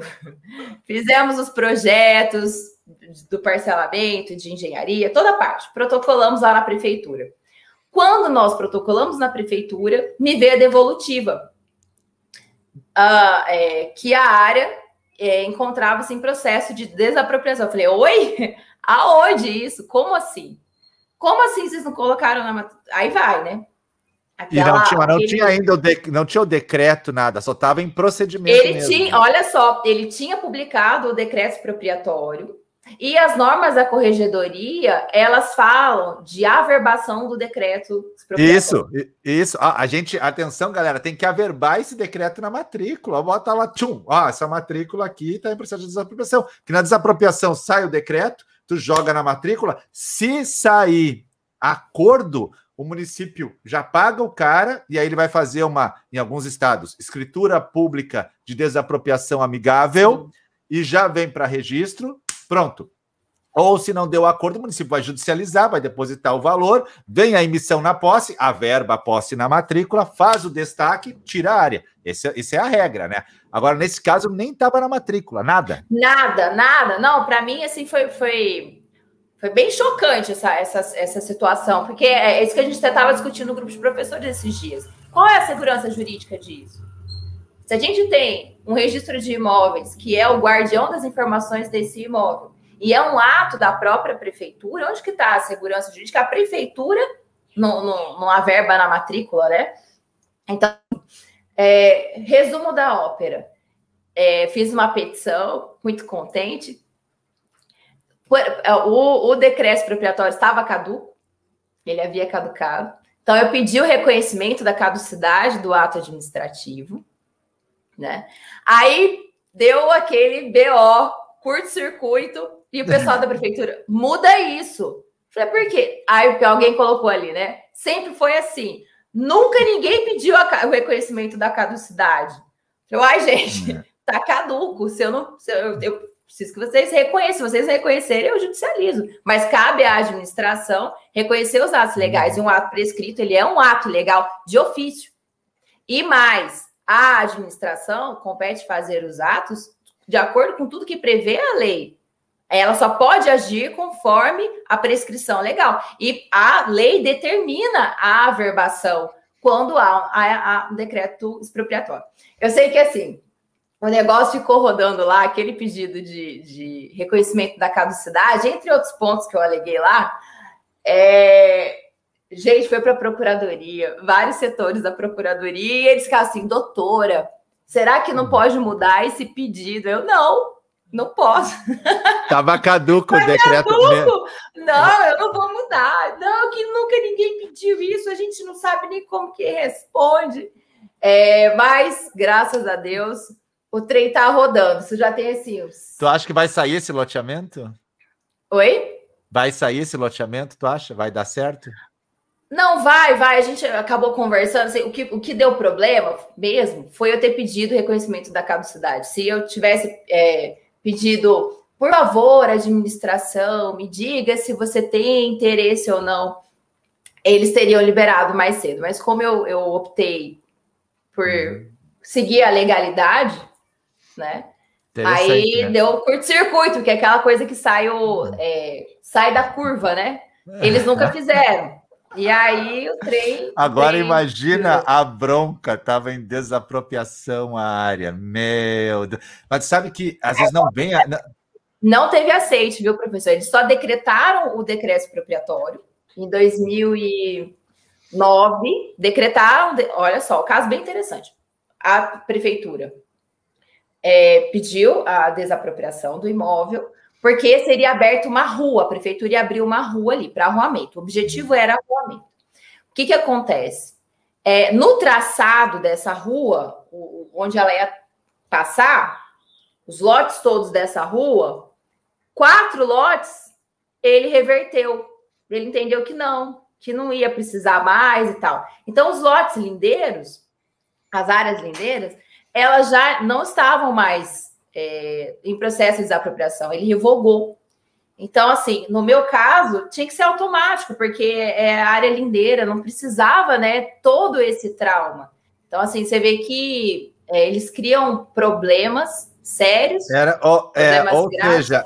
Fizemos os projetos, do parcelamento, de engenharia, toda a parte. Protocolamos lá na prefeitura. Quando nós protocolamos na prefeitura, me veio a devolutiva, uh, é, que a área é, encontrava-se em processo de desapropriação. Eu falei, oi? Aonde isso? Como assim? Como assim vocês não colocaram na. Aí vai, né? Aquela, e não tinha, não tinha ainda o de, não tinha o decreto, nada, só estava em procedimento. Ele mesmo. tinha, olha só, ele tinha publicado o decreto expropriatório, e as normas da corregedoria, elas falam de averbação do decreto. Isso, isso. A, a, gente, atenção, galera, tem que averbar esse decreto na matrícula. Bota lá, tchum, ó, essa matrícula aqui está em processo de desapropriação. Que na desapropriação sai o decreto, tu joga na matrícula. Se sair acordo, o município já paga o cara e aí ele vai fazer uma, em alguns estados, escritura pública de desapropriação amigável Sim. e já vem para registro Pronto. Ou se não deu acordo, o município vai judicializar, vai depositar o valor, vem a emissão na posse, a verba a posse na matrícula, faz o destaque, tira a área. Essa, essa é a regra, né? Agora, nesse caso, nem estava na matrícula, nada. Nada, nada. Não, para mim, assim, foi, foi, foi bem chocante essa, essa, essa situação, porque é isso que a gente estava discutindo no grupo de professores esses dias. Qual é a segurança jurídica disso? Se a gente tem um registro de imóveis que é o guardião das informações desse imóvel e é um ato da própria prefeitura, onde que está a segurança jurídica? A prefeitura não, não, não averba na matrícula, né? Então, É, resumo da ópera. É, fiz uma petição, muito contente. O, o decreto expropriatório estava caduco, ele havia caducado. Então, eu pedi o reconhecimento da caducidade do ato administrativo, né? Aí deu aquele BO, curto-circuito, e o pessoal da prefeitura muda isso. Falei, por quê? Aí alguém colocou ali, né? Sempre foi assim. Nunca ninguém pediu a, o reconhecimento da caducidade. Eu, ai, gente, é. tá caduco. Se eu não. Se eu, eu preciso que vocês reconheçam. Se vocês reconhecerem, eu judicializo. Mas cabe à administração reconhecer os atos legais. E um ato prescrito, ele é um ato legal de ofício. E mais, a administração compete fazer os atos de acordo com tudo que prevê a lei. Ela só pode agir conforme a prescrição legal. E a lei determina a averbação quando há, um decreto expropriatório. Eu sei que assim, o negócio ficou rodando lá, aquele pedido de, de reconhecimento da caducidade, entre outros pontos que eu aleguei lá, é, gente, foi para a procuradoria, vários setores da procuradoria, e eles ficaram assim, doutora, será que não pode mudar esse pedido? Eu, não, não posso. Tava caduco o decreto. Caduco. Não, eu não vou mudar. Não, que nunca ninguém pediu isso, a gente não sabe nem como que responde. É, mas, graças a Deus, o trem tá rodando. Você já tem assim. Os... Tu acha que vai sair esse loteamento? Oi? Vai sair esse loteamento, tu acha? Vai dar certo? Não, vai, vai. A gente acabou conversando. Assim, o, que, o que deu problema mesmo foi eu ter pedido reconhecimento da caducidade. Se eu tivesse é, pedido, por favor, administração, me diga se você tem interesse ou não, eles teriam liberado mais cedo. Mas como eu, eu optei por uhum. seguir a legalidade, né? Aí né? deu curto-circuito, que é aquela coisa que sai, o, uhum. é, sai da curva, né? Eles nunca fizeram. E aí o trem. Agora trem... imagina a bronca, tava em desapropriação a área. Meu Deus. Mas sabe que às vezes não vem. A... Não teve aceite, viu, professor? Eles só decretaram o decreto expropriatório em 2009. Decretaram, olha só, caso bem interessante. A prefeitura é, pediu a desapropriação do imóvel, porque seria aberta uma rua, a prefeitura ia abrir uma rua ali para arruamento. O objetivo era arruamento. O que, que acontece? É, no traçado dessa rua, onde ela ia passar, os lotes todos dessa rua, quatro lotes, ele reverteu. Ele entendeu que não, que não ia precisar mais e tal. Então, os lotes lindeiros, as áreas lindeiras, elas já não estavam mais é, em processo de desapropriação, ele revogou. Então, assim, no meu caso, tinha que ser automático, porque é a área lindeira, não precisava, né, todo esse trauma. Então, assim, você vê que é, eles criam problemas sérios. Era, ó, é, ou seja,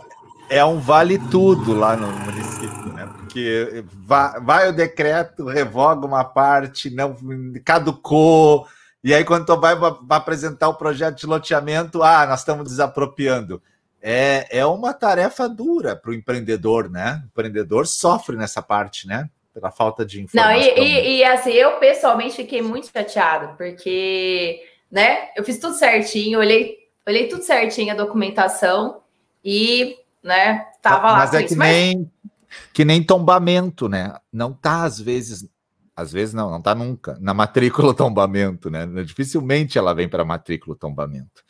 é um vale tudo lá no município, né? Porque vai, vai o decreto, revoga uma parte, não caducou, e aí, quando tu vai, apresentar o projeto de loteamento, ah, nós estamos desapropriando. É, é uma tarefa dura para o empreendedor, né? O empreendedor sofre nessa parte, né? Pela falta de informação. Não, e, e, e assim, eu pessoalmente fiquei muito chateado, porque, né, eu fiz tudo certinho, olhei, olhei tudo certinho a documentação e, né, tava lá. Mas é que, isso, nem, mas... que nem tombamento, né? Não tá, às vezes, às vezes não, não está nunca, na matrícula tombamento, né? Dificilmente ela vem para matrícula tombamento.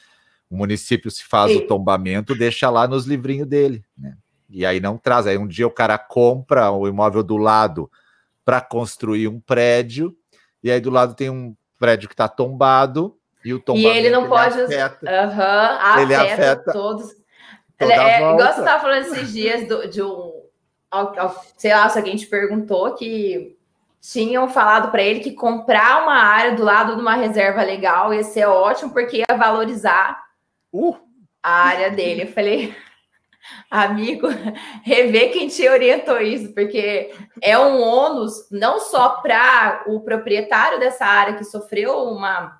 O município se faz Sim. o tombamento, deixa lá nos livrinhos dele, né? E aí não traz. Aí um dia o cara compra o imóvel do lado para construir um prédio, e aí do lado tem um prédio que está tombado, e o tombamento. E ele não ele pode. Afeta, uhum, afeta, ele afeta todos. É, igual você estava falando esses dias do, de um. Sei lá, se alguém te perguntou que tinham falado para ele que comprar uma área do lado de uma reserva legal ia ser ótimo, porque ia valorizar uh. a área dele. Eu falei, amigo, rever quem te orientou isso, porque é um ônus não só para o proprietário dessa área que sofreu uma,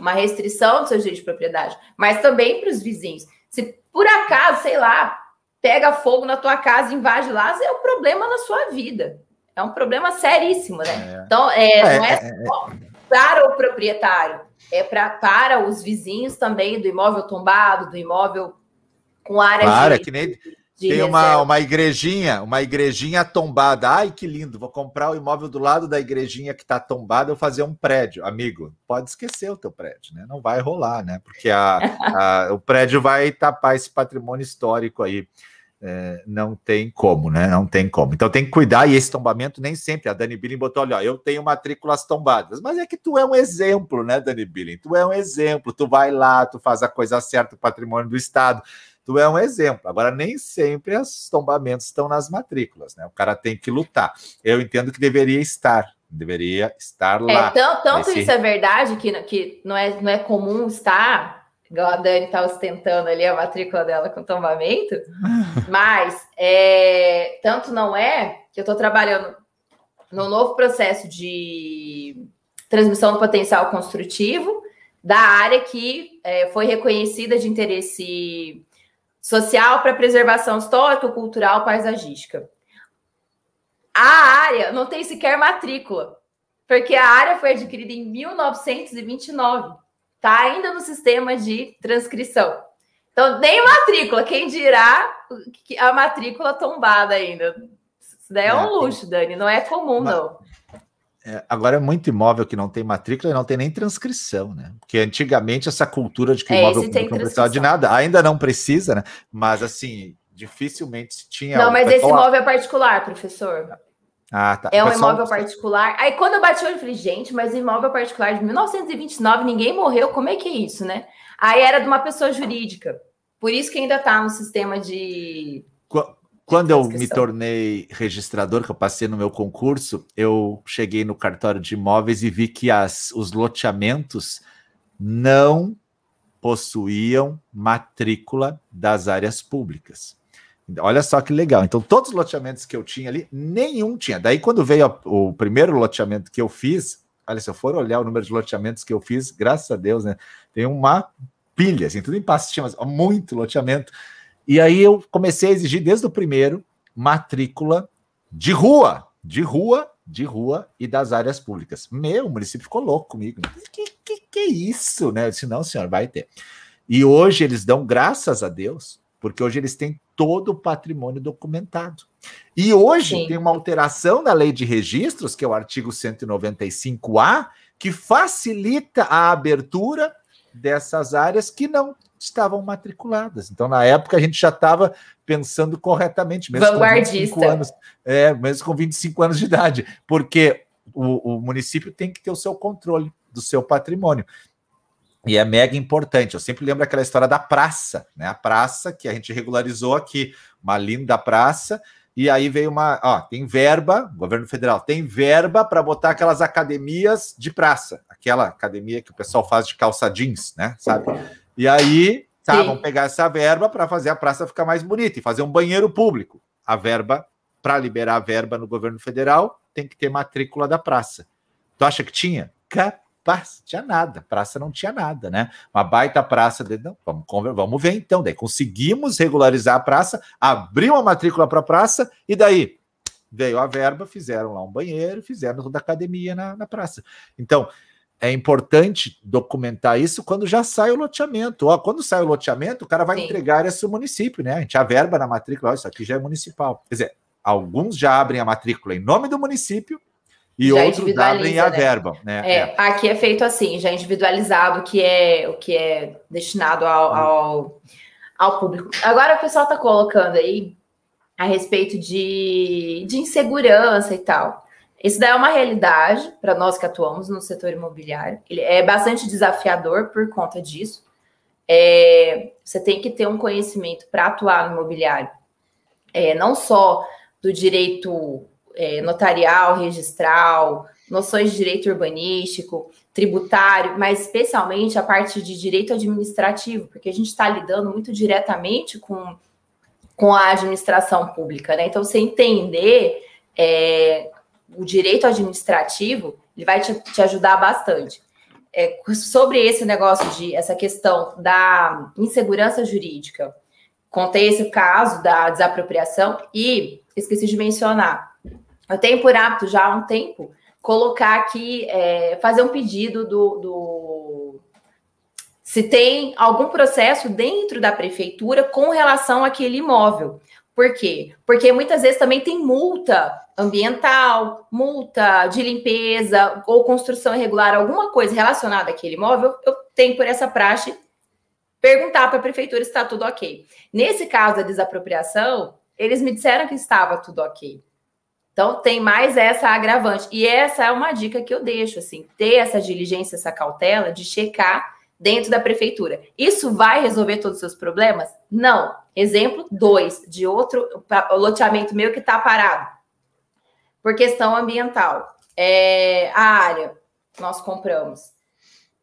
uma restrição do seu direito de propriedade, mas também para os vizinhos. Se por acaso, sei lá, pega fogo na tua casa, invade lá, é um problema na sua vida. É um problema seríssimo, né? É. Então, é, é, não é, é só para o proprietário, é pra, para os vizinhos também do imóvel tombado, do imóvel com área para, de, que nem tem uma, uma igrejinha, uma igrejinha tombada. Ai, que lindo! Vou comprar o imóvel do lado da igrejinha que está tombada, eu fazer um prédio. Amigo, pode esquecer o teu prédio, né? Não vai rolar, né? Porque a, a o prédio vai tapar esse patrimônio histórico aí. É, não tem como, né? Não tem como. Então tem que cuidar, e esse tombamento nem sempre. A Dani Billing botou ó, eu tenho matrículas tombadas. Mas é que tu é um exemplo, né, Dani Billing? Tu é um exemplo, tu vai lá, tu faz a coisa certa, o patrimônio do Estado. Tu é um exemplo. Agora, nem sempre os tombamentos estão nas matrículas, né? O cara tem que lutar. Eu entendo que deveria estar, deveria estar é, lá. É, tanto, tanto isso é verdade que, que não, é, não é comum estar, igual a Dani está ostentando ali a matrícula dela com tombamento, mas é, tanto não é que eu estou trabalhando no novo processo de transmissão do potencial construtivo da área que é, foi reconhecida de interesse social para preservação histórica, cultural, paisagística. A área não tem sequer matrícula, porque a área foi adquirida em 1929, está ainda no sistema de transcrição. Então, nem matrícula, quem dirá a matrícula tombada ainda. Isso daí é um luxo, Dani, não é comum, Mas... não. É, agora é muito imóvel que não tem matrícula e não tem nem transcrição, né? Porque antigamente essa cultura de que o é, imóvel não precisava de nada, ainda não precisa, né? Mas assim, dificilmente se tinha. Não, mas esse imóvel é particular, professor. Ah, tá. É um pessoal... imóvel particular. Aí quando eu bati o olho, eu falei, gente, mas imóvel particular de 1929, ninguém morreu, como é que é isso, né? Aí era de uma pessoa jurídica. Por isso que ainda está no sistema de. Quando eu me tornei registrador, que eu passei no meu concurso, eu cheguei no cartório de imóveis e vi que as, os loteamentos não possuíam matrícula das áreas públicas. Olha só que legal. Então, todos os loteamentos que eu tinha ali, nenhum tinha. Daí, quando veio a, o primeiro loteamento que eu fiz, olha, se eu for olhar o número de loteamentos que eu fiz, graças a Deus, né? Tem uma pilha, assim, tudo em pastinha, mas muito loteamento. E aí eu comecei a exigir desde o primeiro matrícula de rua, de rua, de rua e das áreas públicas. Meu, o município ficou louco comigo. Que, que, que é isso, né? Eu disse, não, senhor, vai ter. E hoje eles dão graças a Deus, porque hoje eles têm todo o patrimônio documentado. E hoje Sim. tem uma alteração na lei de registros, que é o artigo 195A, que facilita a abertura dessas áreas que não estavam matriculadas. Então, na época, a gente já estava pensando corretamente, mesmo Vanguardista. com 25 anos, é, mesmo com 25 anos de idade, porque o, o município tem que ter o seu controle do seu patrimônio. E é mega importante. Eu sempre lembro aquela história da praça, né? A praça que a gente regularizou aqui, uma linda praça, e aí veio uma, ó, tem verba, governo federal tem verba para botar aquelas academias de praça, aquela academia que o pessoal faz de calça jeans, né? Sabe? E aí, tá, Sim. vamos pegar essa verba para fazer a praça ficar mais bonita e fazer um banheiro público. A verba, para liberar a verba no governo federal, tem que ter matrícula da praça. Tu acha que tinha? Capaz, tinha nada. Praça não tinha nada, né? Uma baita praça. De... Não, vamos, vamos ver então. Daí conseguimos regularizar a praça, abriu a matrícula para a praça e daí veio a verba, fizeram lá um banheiro, fizeram toda a academia na, na praça. Então, é importante documentar isso quando já sai o loteamento. Ó, quando sai o loteamento, o cara vai Sim. entregar esse município, né? A gente averba na matrícula, ó, isso aqui já é municipal. Quer dizer, alguns já abrem a matrícula em nome do município e já outros abrem a né? verba. Né? É, é, Aqui é feito assim, já individualizado o que é, o que é destinado ao, hum. ao, ao público. Agora o pessoal está colocando aí a respeito de, de insegurança e tal. Isso daí é uma realidade para nós que atuamos no setor imobiliário. Ele é bastante desafiador por conta disso. É, você tem que ter um conhecimento para atuar no imobiliário, é, não só do direito é, notarial, registral, noções de direito urbanístico, tributário, mas especialmente a parte de direito administrativo, porque a gente está lidando muito diretamente com, com a administração pública, né? Então, você entender é, o direito administrativo, ele vai te, te ajudar bastante. É, sobre esse negócio de essa questão da insegurança jurídica, contei esse caso da desapropriação e esqueci de mencionar. Eu tenho por hábito já há um tempo colocar aqui, é, fazer um pedido do, do se tem algum processo dentro da prefeitura com relação àquele imóvel. Por quê? Porque muitas vezes também tem multa ambiental, multa de limpeza ou construção irregular, alguma coisa relacionada àquele imóvel, eu tenho por essa praxe perguntar para a prefeitura se está tudo ok. Nesse caso da desapropriação, eles me disseram que estava tudo ok. Então tem mais essa agravante. E essa é uma dica que eu deixo, assim, ter essa diligência, essa cautela de checar dentro da prefeitura. Isso vai resolver todos os seus problemas? Não. Exemplo 2 de outro loteamento meu que está parado. Por questão ambiental. É, a área nós compramos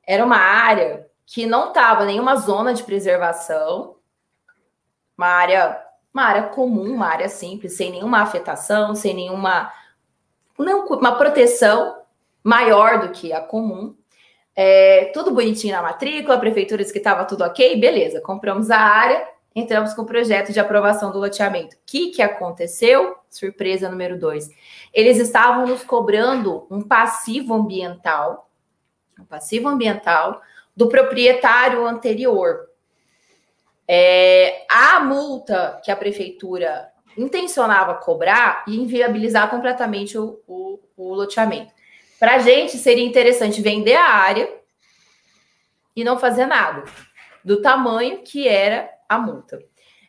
era uma área que não estava nenhuma zona de preservação, uma área uma área comum, uma área simples, sem nenhuma afetação, sem nenhuma não, uma proteção maior do que a comum. É, tudo bonitinho na matrícula, a prefeitura disse que estava tudo ok, beleza, compramos a área, entramos com o projeto de aprovação do loteamento. O que, que aconteceu? Surpresa número dois. Eles estavam nos cobrando um passivo ambiental, um passivo ambiental do proprietário anterior. É, a multa que a prefeitura intencionava cobrar e inviabilizar completamente o, o, o loteamento. Para a gente seria interessante vender a área e não fazer nada, do tamanho que era a multa.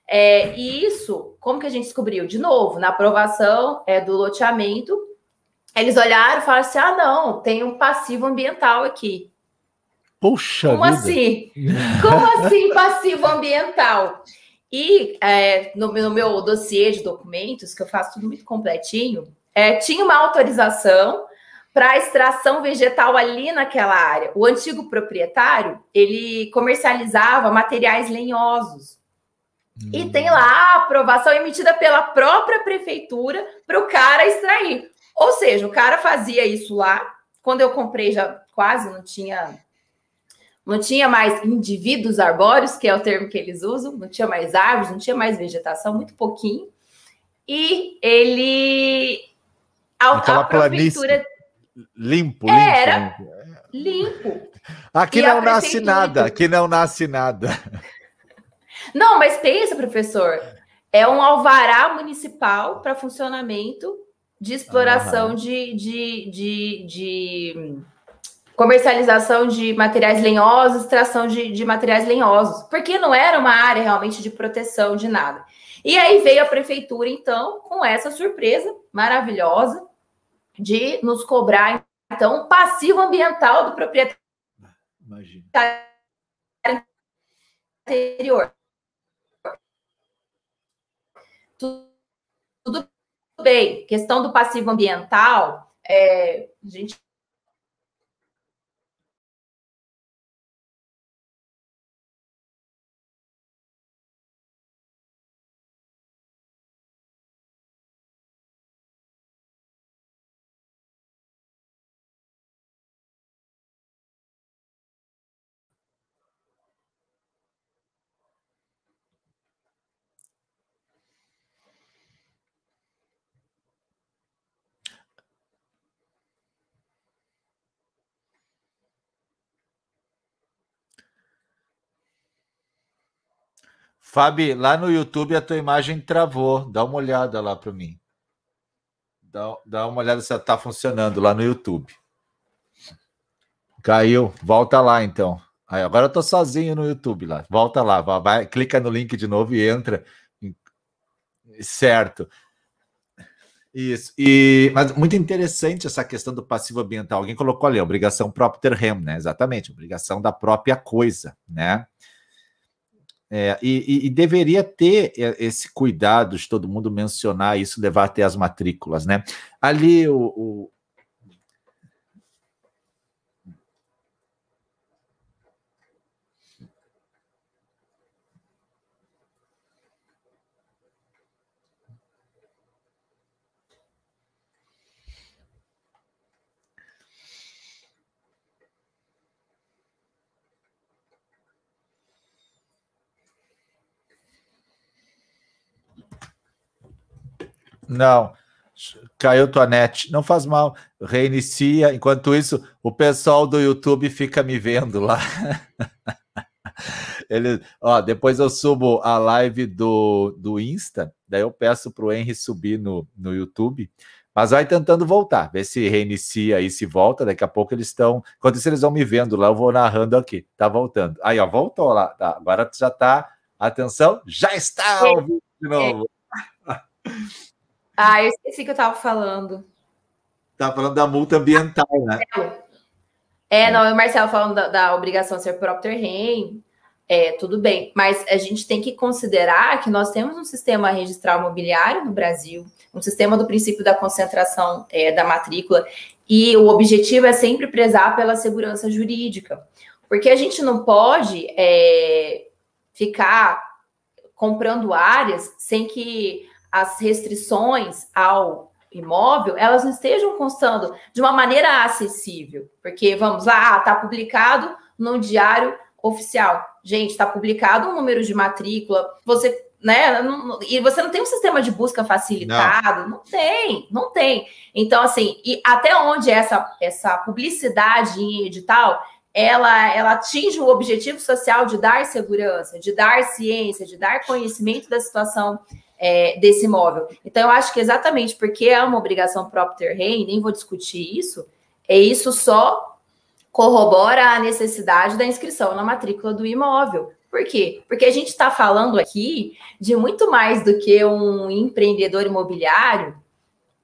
É, e isso, como que a gente descobriu? De novo, na aprovação é, do loteamento, eles olharam e falaram assim: ah, não, tem um passivo ambiental aqui. Puxa Como vida. assim? Como assim passivo ambiental? E é, no, no, meu dossiê de documentos, que eu faço tudo muito completinho, é, tinha uma autorização para extração vegetal ali naquela área. O antigo proprietário, ele comercializava materiais lenhosos. Hum. E tem lá a aprovação emitida pela própria prefeitura para o cara extrair. Ou seja, o cara fazia isso lá. Quando eu comprei, já quase não tinha não tinha mais indivíduos arbóreos, que é o termo que eles usam, não tinha mais árvores, não tinha mais vegetação, muito pouquinho. E ele. A, Aquela a prefeitura. Limpo, limpo. Era limpo. Aqui e não nasce nada, aqui não nasce nada. Não, mas pensa, professor, é um alvará municipal para funcionamento de exploração de, de, de, de comercialização de materiais lenhosos, extração de, de materiais lenhosos, porque não era uma área realmente de proteção de nada. E aí veio a prefeitura, então, com essa surpresa maravilhosa de nos cobrar, então, um passivo ambiental do proprietário Imagina. anterior. Tudo bem, questão do passivo ambiental, é, a gente Fabi, lá no YouTube a tua imagem travou. Dá uma olhada lá para mim. Dá, dá uma olhada se está funcionando lá no YouTube. Caiu. Volta lá então. Aí, agora eu tô sozinho no YouTube lá. Volta lá, vai, vai, clica no link de novo e entra. Certo. Isso. E, mas muito interessante essa questão do passivo ambiental. Alguém colocou ali, obrigação própria rem, né? Exatamente, obrigação da própria coisa, né? É, e, e, deveria ter é, esse cuidado de todo mundo mencionar isso, levar até as matrículas, né? Ali o, o Não. Caiu tua net. Não faz mal. Reinicia. Enquanto isso, o pessoal do YouTube fica me vendo lá. Ele, ó, depois eu subo a live do, do Insta, daí eu peço para o Henry subir no, no YouTube. Mas vai tentando voltar, ver se reinicia aí, se volta. Daqui a pouco eles estão. Enquanto isso, eles vão me vendo lá, eu vou narrando aqui. Tá voltando. Aí, ó, voltou lá. Tá, agora já tá. Atenção, já está ao vivo de novo. Ah, eu esqueci que eu estava falando. Tá falando da multa ambiental, né? É, não, o Marcelo falando da, da obrigação de ser próprio terreno, é, tudo bem, mas a gente tem que considerar que nós temos um sistema registral imobiliário no Brasil, um sistema do princípio da concentração é, da matrícula, e o objetivo é sempre prezar pela segurança jurídica, porque a gente não pode é, ficar comprando áreas sem que as restrições ao imóvel, elas não estejam constando de uma maneira acessível. Porque, vamos lá, está publicado no diário oficial. Gente, está publicado um número de matrícula, você, né, não, e você não tem um sistema de busca facilitado, não. não tem, não tem. Então, assim, e até onde essa, essa publicidade em edital, ela, ela atinge o objetivo social de dar segurança, de dar ciência, de dar conhecimento da situação é, desse imóvel. Então, eu acho que exatamente porque é uma obrigação própria rei, nem vou discutir isso, é isso só corrobora a necessidade da inscrição na matrícula do imóvel. Por quê? Porque a gente está falando aqui de muito mais do que um empreendedor imobiliário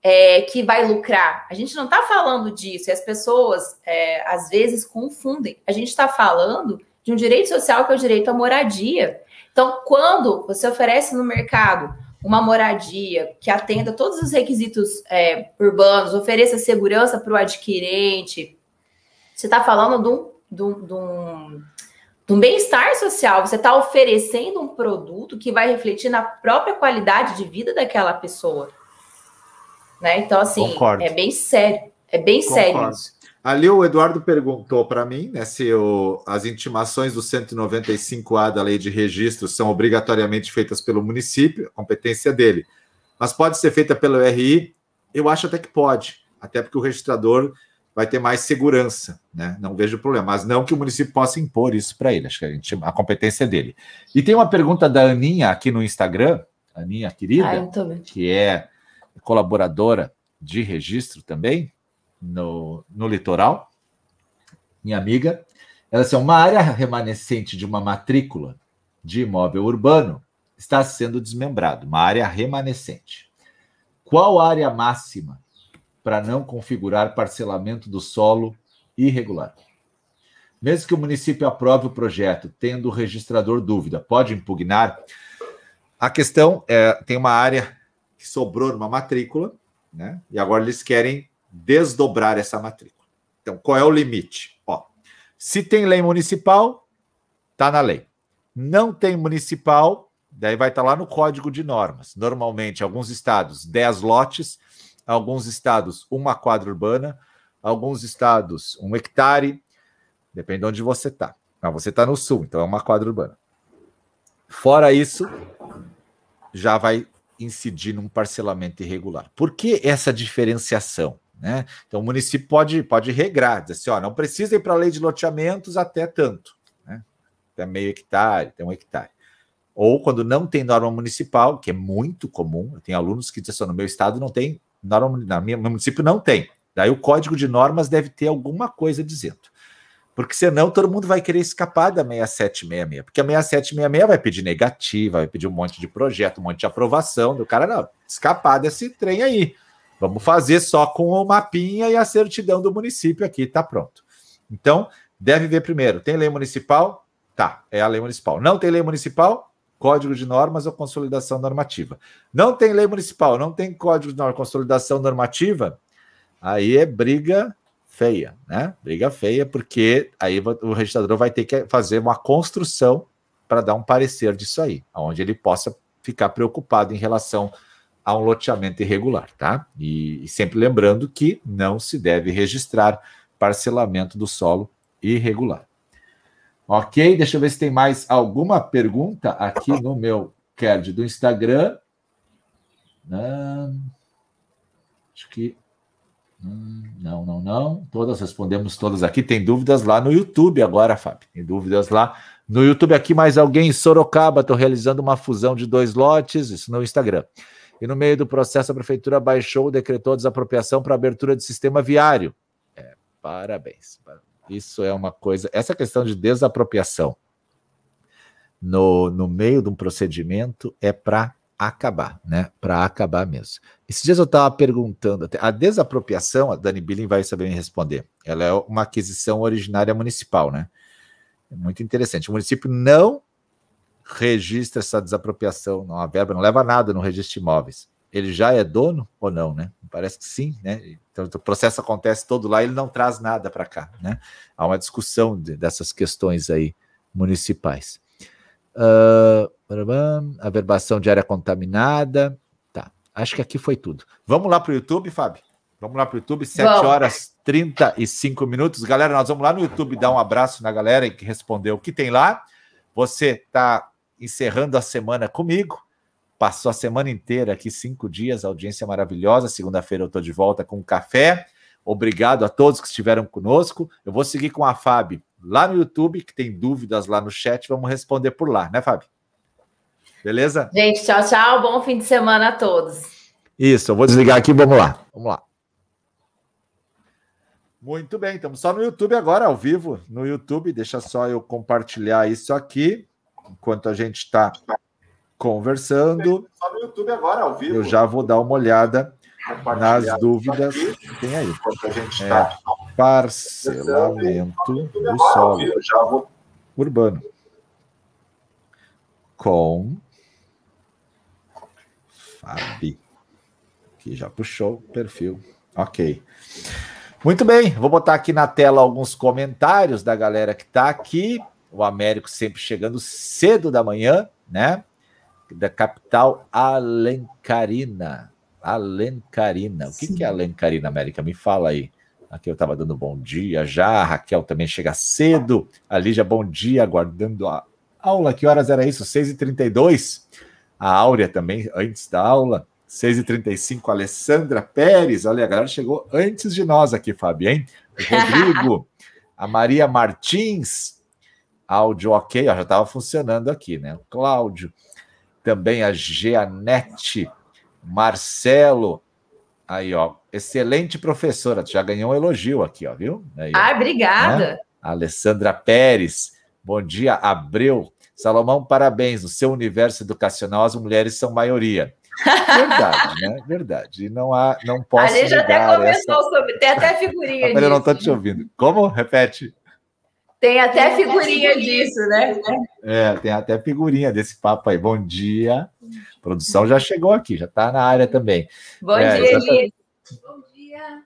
é, que vai lucrar. A gente não está falando disso, e as pessoas é, às vezes confundem. A gente está falando de um direito social que é o direito à moradia. Então, quando você oferece no mercado uma moradia que atenda todos os requisitos é, urbanos, ofereça segurança para o adquirente. Você está falando de um, um bem-estar social, você está oferecendo um produto que vai refletir na própria qualidade de vida daquela pessoa. Né? Então, assim, Concordo. é bem sério. É bem Concordo. sério isso. Ali o Eduardo perguntou para mim né, se o, as intimações do 195A da lei de registro são obrigatoriamente feitas pelo município, competência dele. Mas pode ser feita pelo RI? Eu acho até que pode, até porque o registrador vai ter mais segurança, né? Não vejo problema, mas não que o município possa impor isso para ele, acho que a, gente, a competência é dele. E tem uma pergunta da Aninha aqui no Instagram, Aninha querida, ah, que é colaboradora de registro também, no, no litoral, minha amiga, ela é uma área remanescente de uma matrícula de imóvel urbano está sendo desmembrado, uma área remanescente. Qual área máxima para não configurar parcelamento do solo irregular? Mesmo que o município aprove o projeto, tendo o registrador dúvida, pode impugnar? A questão é, tem uma área que sobrou numa matrícula, né? E agora eles querem desdobrar essa matrícula. Então, qual é o limite? Ó, se tem lei municipal, está na lei. Não tem municipal, daí vai estar tá lá no código de normas. Normalmente, alguns estados, 10 lotes, alguns estados, uma quadra urbana, alguns estados, um hectare, depende de onde você está. Ah, você está no sul, então é uma quadra urbana. Fora isso, já vai incidir num parcelamento irregular. Por que essa diferenciação? Né? Então, o município pode, pode regrar, dizer assim: ó, não precisa ir para a lei de loteamentos até tanto, né? até meio hectare, até um hectare. Ou quando não tem norma municipal, que é muito comum, eu tenho alunos que dizem assim: no meu estado não tem norma, minha, meu município não tem. Daí o código de normas deve ter alguma coisa dizendo. Porque senão todo mundo vai querer escapar da 6766. Porque a 6766 vai pedir negativa, vai pedir um monte de projeto, um monte de aprovação do cara. Não, escapar desse trem aí. Vamos fazer só com o mapinha e a certidão do município aqui, está pronto. Então, deve ver primeiro, tem lei municipal? Tá, é a lei municipal. Não tem lei municipal? Código de normas ou consolidação normativa. Não tem lei municipal, não tem código de normas, consolidação normativa? Aí é briga feia, né? Briga feia, porque aí o registrador vai ter que fazer uma construção para dar um parecer disso aí, onde ele possa ficar preocupado em relação a um loteamento irregular, tá? E, e sempre lembrando que não se deve registrar parcelamento do solo irregular. Ok, deixa eu ver se tem mais alguma pergunta aqui no meu card do Instagram. Acho que não, não, não. Todas respondemos todas aqui. Tem dúvidas lá no YouTube agora, Fábio. Tem dúvidas lá No YouTube aqui, mais alguém em Sorocaba, estou realizando uma fusão de dois lotes, isso no Instagram. E no meio do processo, a prefeitura baixou, decretou a desapropriação para abertura de sistema viário. É, parabéns. Isso é uma coisa. Essa questão de desapropriação no, no meio de um procedimento é para acabar, né? Para acabar mesmo. Esses dias eu estava perguntando, a desapropriação, a Dani Billing vai saber me responder. Ela é uma aquisição originária municipal, né? É muito interessante. O município não registra essa desapropriação, não, a verba não leva nada no registro de imóveis. Ele já é dono ou não, né? Parece que sim, né? Então o processo acontece todo lá, ele não traz nada para cá, né? Há uma discussão de, dessas questões aí municipais. Uh, a verbação de área contaminada. Tá, acho que aqui foi tudo. Vamos lá para o YouTube, Fábio? Vamos lá para o YouTube, 7 vamos. horas 35 minutos. Galera, nós vamos lá no YouTube dar um abraço na galera que respondeu o que tem lá. Você está encerrando a semana comigo. Passou a semana inteira aqui, cinco dias, audiência maravilhosa. Segunda-feira eu estou de volta com um café. Obrigado a todos que estiveram conosco. Eu vou seguir com a Fábio lá no YouTube, que tem dúvidas lá no chat, vamos responder por lá, né, Fábio? Beleza? Gente, tchau, tchau. Bom fim de semana a todos. Isso, eu vou desligar aqui, vamos lá. Vamos lá. Muito bem, estamos só no YouTube agora, ao vivo, no YouTube. Deixa só eu compartilhar isso aqui, enquanto a gente está conversando. Só no YouTube agora, ao vivo. Eu já vou dar uma olhada nas dúvidas que tem aí. Enquanto a gente está é parcelamento do solo urbano com Fabi, que já puxou o perfil. Ok. Muito bem, vou botar aqui na tela alguns comentários da galera que está aqui. O Américo sempre chegando cedo da manhã, né? Da capital Alencarina. Alencarina. O que, que é Alencarina, América? Me fala aí. Aqui eu estava dando bom dia já. A Raquel também chega cedo. A Lígia, bom dia, aguardando a aula. Que horas era isso? 6h32. A Áurea também, antes da aula. 6h35, Alessandra Pérez. Olha, a galera chegou antes de nós aqui, Fábio, hein? O Rodrigo, a Maria Martins. Áudio ok, ó, já estava funcionando aqui, né? O Cláudio. Também a Jeanette, Marcelo. Aí, ó, excelente professora, tu já ganhou um elogio aqui, ó, viu? Aí, ah, obrigada. Né? Alessandra Pérez, bom dia, Abreu. Salomão, parabéns, no seu universo educacional as mulheres são maioria. Verdade, né? Verdade. E não há, não posso. A gente até comentou essa... sobre, tem até figurinha. Mas eu não estou te ouvindo. Como? Repete. Tem até figurinha disso, né? É, tem até figurinha desse papo aí. Bom dia. A produção já chegou aqui, já está na área também. Bom é, dia, Eli. Bom dia.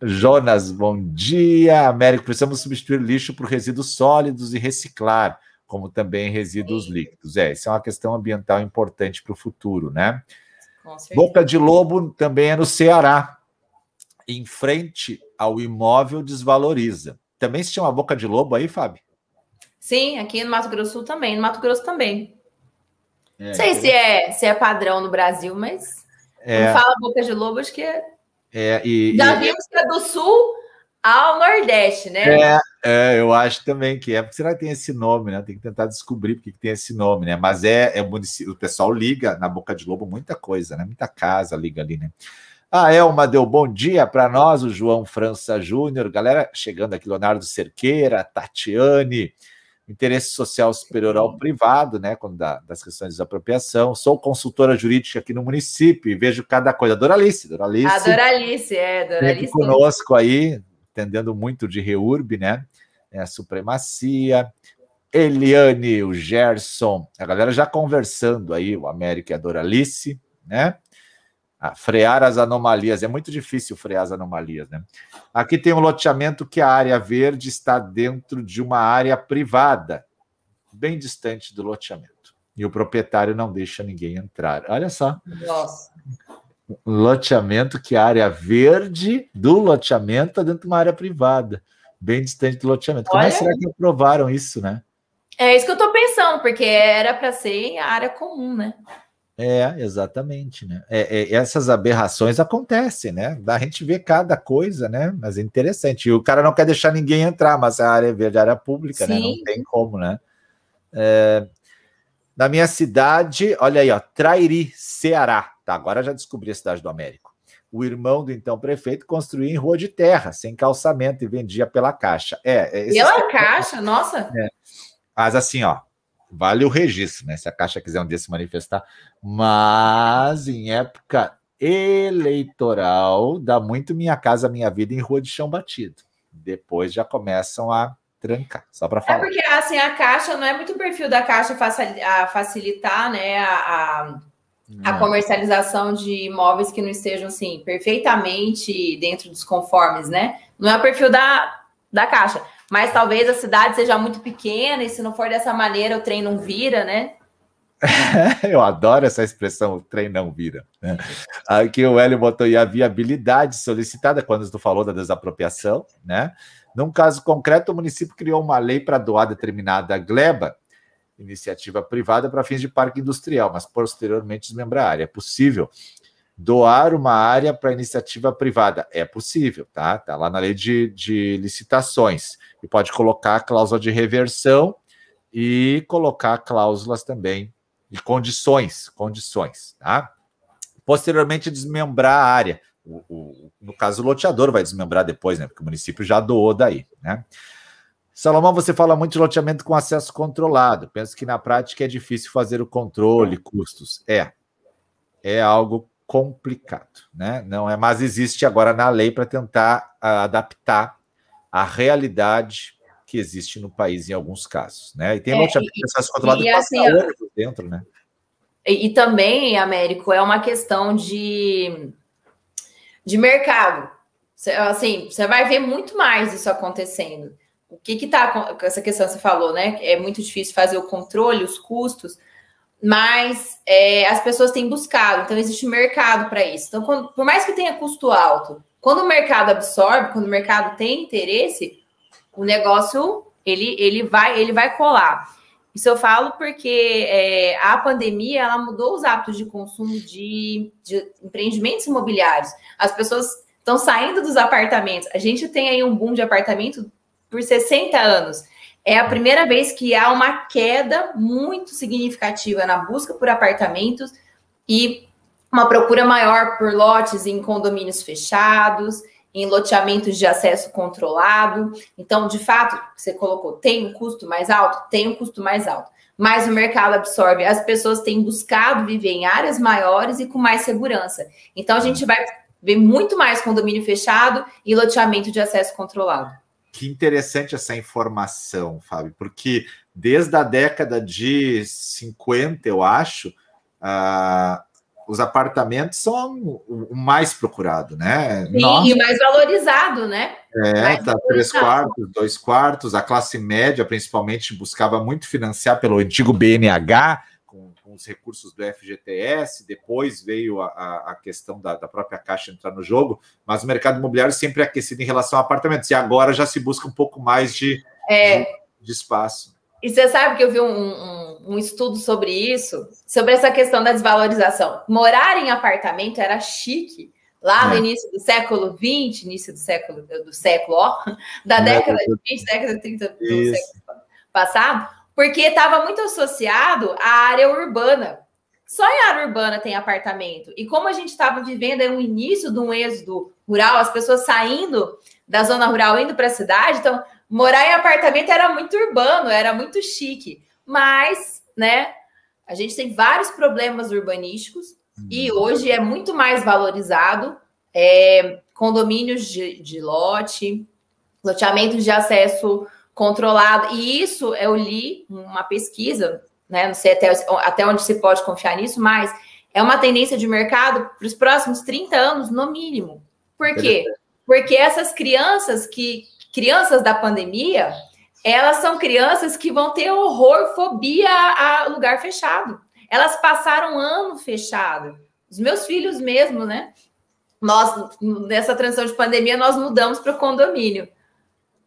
Jonas, bom dia. Américo, precisamos substituir lixo por resíduos sólidos e reciclar, como também resíduos Sim. líquidos. É, isso é uma questão ambiental importante para o futuro, né? Boca de Lobo também é no Ceará. Em frente ao imóvel desvaloriza. Também se chama Boca de Lobo aí, Fábio? Sim, aqui no Mato Grosso Sul também. No Mato Grosso também. É, não sei se, é, se é padrão no Brasil, mas é. fala Boca de Lobo, acho que é. é e, Já e... vimos que é do Sul ao Nordeste, né? É, é, eu acho também que é. Porque será que tem esse nome, né? Tem que tentar descobrir porque que tem esse nome, né? Mas é, é o município, o pessoal liga na Boca de Lobo muita coisa, né? Muita casa liga ali, né? A Elma deu bom dia para nós, o João França Júnior, galera chegando aqui, Leonardo Cerqueira, Tatiane, interesse social superior ao privado, né, quando dá, das questões de desapropriação. Sou consultora jurídica aqui no município e vejo cada coisa. Doralice, Doralice. A Doralice, é, Doralice. conosco aí, entendendo muito de reurb, né, é a supremacia. Eliane, o Gerson, a galera já conversando aí, o América e a Doralice, né? Ah, frear as anomalias. É muito difícil frear as anomalias, né? Aqui tem um loteamento que a área verde está dentro de uma área privada, bem distante do loteamento. E o proprietário não deixa ninguém entrar. Olha só. Nossa. Um loteamento que a área verde do loteamento está dentro de uma área privada, bem distante do loteamento. Como é será que aprovaram isso, né? É isso que eu estou pensando, porque era para ser a área comum, né? É, exatamente, né? É, é, essas aberrações acontecem, né? A gente vê cada coisa, né? Mas é interessante. E o cara não quer deixar ninguém entrar, mas a área é verde, a área pública, Sim. né? Não tem como, né? É, na minha cidade, olha aí, ó, Trairi, Ceará. Tá, agora já descobri a cidade do Américo. O irmão do então prefeito construía em rua de terra, sem calçamento, e vendia pela caixa. É, é pela caixa? Nossa! É. Mas assim, ó, vale o registro, né? Se a Caixa quiser um dia se manifestar. Mas em época eleitoral, dá muito Minha Casa Minha Vida em rua de chão batido. Depois já começam a trancar, só para falar. É porque assim, a Caixa não é muito o perfil da Caixa facilitar, né, a, a, a comercialização de imóveis que não estejam assim perfeitamente dentro dos conformes, né? Não é o perfil da, da Caixa. Mas talvez a cidade seja muito pequena e se não for dessa maneira o trem não vira, né? Eu adoro essa expressão, o trem não vira. Né? Aqui o Hélio botou aí a viabilidade solicitada quando tu falou da desapropriação, né? Num caso concreto, o município criou uma lei para doar determinada gleba, iniciativa privada, para fins de parque industrial, mas posteriormente desmembrar a área. É possível doar uma área para iniciativa privada? É possível, tá? Tá lá na lei de, de licitações. E pode colocar a cláusula de reversão e colocar cláusulas também de condições, condições, tá? Posteriormente, desmembrar a área. O, o, no caso, o loteador vai desmembrar depois, né? Porque o município já doou daí, né? Salomão, você fala muito de loteamento com acesso controlado. Penso que na prática é difícil fazer o controle, custos. É, é algo complicado, né? Não é, mas existe agora na lei para tentar uh, adaptar a realidade que existe no país em alguns casos, né? E tem é, de acesso controlado e, assim, dentro, né? E, e, também, Américo, é uma questão de, de mercado. Assim, você vai ver muito mais isso acontecendo. O que que tá com essa questão que você falou, né? É muito difícil fazer o controle, os custos, mas é, as pessoas têm buscado, então existe mercado para isso. Então, quando, por mais que tenha custo alto, quando o mercado absorve, quando o mercado tem interesse, o negócio ele, ele vai ele vai colar. Isso eu falo porque é, a pandemia ela mudou os hábitos de consumo de, de empreendimentos imobiliários. As pessoas estão saindo dos apartamentos. A gente tem aí um boom de apartamento por 60 anos. É a primeira vez que há uma queda muito significativa na busca por apartamentos e uma procura maior por lotes em condomínios fechados em loteamentos de acesso controlado. Então, de fato, você colocou, tem um custo mais alto? Tem um custo mais alto. Mas o mercado absorve. As pessoas têm buscado viver em áreas maiores e com mais segurança. Então, a gente vai ver muito mais condomínio fechado e loteamento de acesso controlado. Que interessante essa informação, Fábio, porque desde a década de 50, eu acho, uh, os apartamentos são o mais procurado, né? Sim, Nossa. e o mais valorizado, né? É, mais tá três quartos, dois quartos. A classe média, principalmente, buscava muito financiar pelo antigo BNH, os recursos do FGTS. Depois veio a, a questão da, da, própria Caixa entrar no jogo, mas o mercado imobiliário sempre é aquecido em relação a apartamentos. E agora já se busca um pouco mais de, é. de, de espaço. E você sabe que eu vi um, um, um, estudo sobre isso, sobre essa questão da desvalorização. Morar em apartamento era chique lá no é. início do século XX, início do século do século, ó, da década de 20, década de 30 do isso. século passado, porque estava muito associado à área urbana. Só em área urbana tem apartamento. E como a gente estava vivendo era o início de um êxodo rural, as pessoas saindo da zona rural indo para a cidade, então morar em apartamento era muito urbano, era muito chique. Mas, né, a gente tem vários problemas urbanísticos e uhum. hoje é muito mais valorizado é, condomínios de, de lote, loteamentos de acesso controlado. E isso eu li uma pesquisa, né? Não sei até, até onde se pode confiar nisso, mas é uma tendência de mercado para os próximos 30 anos, no mínimo. Por quê? Porque essas crianças que crianças da pandemia, elas são crianças que vão ter horror, fobia a lugar fechado. Elas passaram um ano fechado. Os meus filhos mesmo, né? Nós, nessa transição de pandemia, nós mudamos para o condomínio.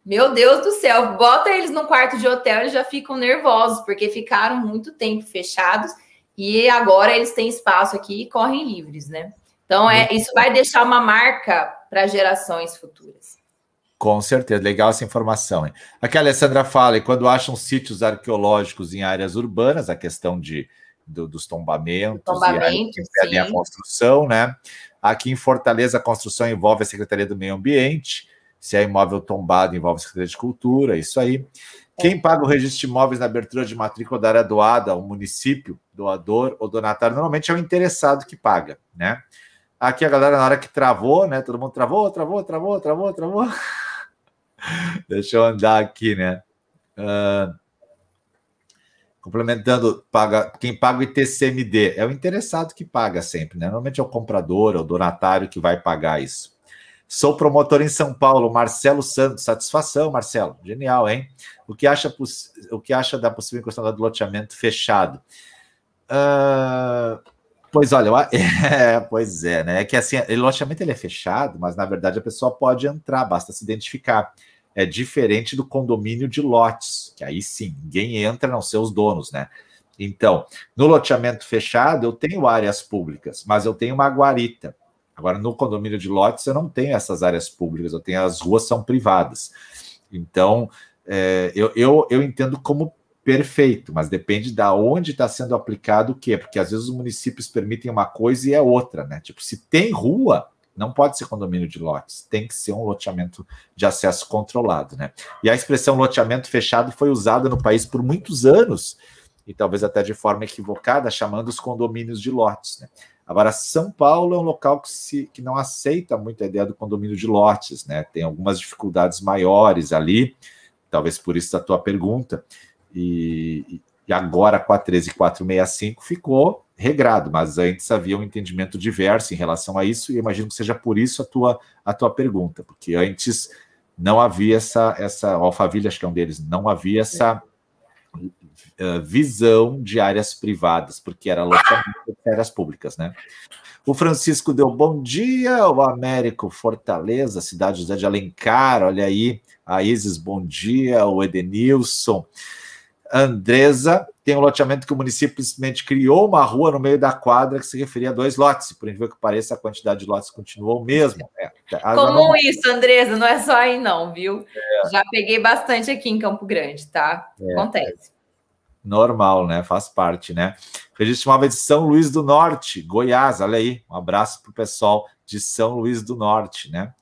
Meu Deus do céu, bota eles num quarto de hotel, eles já ficam nervosos, porque ficaram muito tempo fechados e agora eles têm espaço aqui e correm livres, né? Então, é, isso vai deixar uma marca para gerações futuras. Com certeza, legal essa informação. Hein? Aqui a Alessandra fala, e quando acham sítios arqueológicos em áreas urbanas, a questão de, do, dos tombamentos, Tombamento, e a construção, né? Aqui em Fortaleza, a construção envolve a Secretaria do Meio Ambiente, se é imóvel tombado, envolve Secretaria de Cultura, isso aí. Quem paga o registro de imóveis na abertura de matrícula da área doada, o município, doador ou donatário, normalmente é o interessado que paga, né? Aqui a galera, na hora que travou, né? Todo mundo travou, travou, travou, travou, travou. Deixa eu andar aqui, né? Uh, complementando, paga, quem paga o ITCMD é o interessado que paga sempre, né? Normalmente é o comprador, é o donatário que vai pagar isso. Sou promotor em São Paulo, Marcelo Santos. Satisfação, Marcelo. Genial, hein? O que acha, o que acha da possível questão do loteamento fechado? Uh, pois olha, é, pois é, né? É que assim, o loteamento ele é fechado, mas na verdade a pessoa pode entrar, basta se identificar. É diferente do condomínio de lotes, que aí sim, ninguém entra, não ser os donos, né? Então, no loteamento fechado, eu tenho áreas públicas, mas eu tenho uma guarita. Agora, no condomínio de lotes, eu não tenho essas áreas públicas, eu tenho as ruas são privadas. Então, é, eu, eu, eu entendo como perfeito, mas depende da onde está sendo aplicado o quê? Porque às vezes os municípios permitem uma coisa e é outra, né? Tipo, se tem rua, não pode ser condomínio de lotes, tem que ser um loteamento de acesso controlado, né? E a expressão loteamento fechado foi usada no país por muitos anos, e talvez até de forma equivocada, chamando os condomínios de lotes, né? Agora, São Paulo é um local que, se, que não aceita muito a ideia do condomínio de lotes, né? Tem algumas dificuldades maiores ali, talvez por isso a tua pergunta. E, e agora com a 13465 ficou regrado, mas antes havia um entendimento diverso em relação a isso, e imagino que seja por isso a tua, a tua pergunta, porque antes não havia essa, essa o Alphaville, acho que é um deles, não havia essa uh, visão de áreas privadas, porque era loteamento de áreas públicas, né? O Francisco deu bom dia, o Américo Fortaleza, cidade José de Alencar, olha aí, a Isis, bom dia, o Edenilson. Andresa tem um loteamento que o município simplesmente criou uma rua no meio da quadra que se referia a dois lotes. Por incrível que pareça, a quantidade de lotes continuou o mesmo. É, Comum não... isso, Andresa, não é só aí não, viu? É. Já peguei bastante aqui em Campo Grande, tá? É. Acontece normal, né? Faz parte, né? Registro móvel de São Luís do Norte, Goiás, olha aí. Um abraço para o pessoal de São Luís do Norte, né?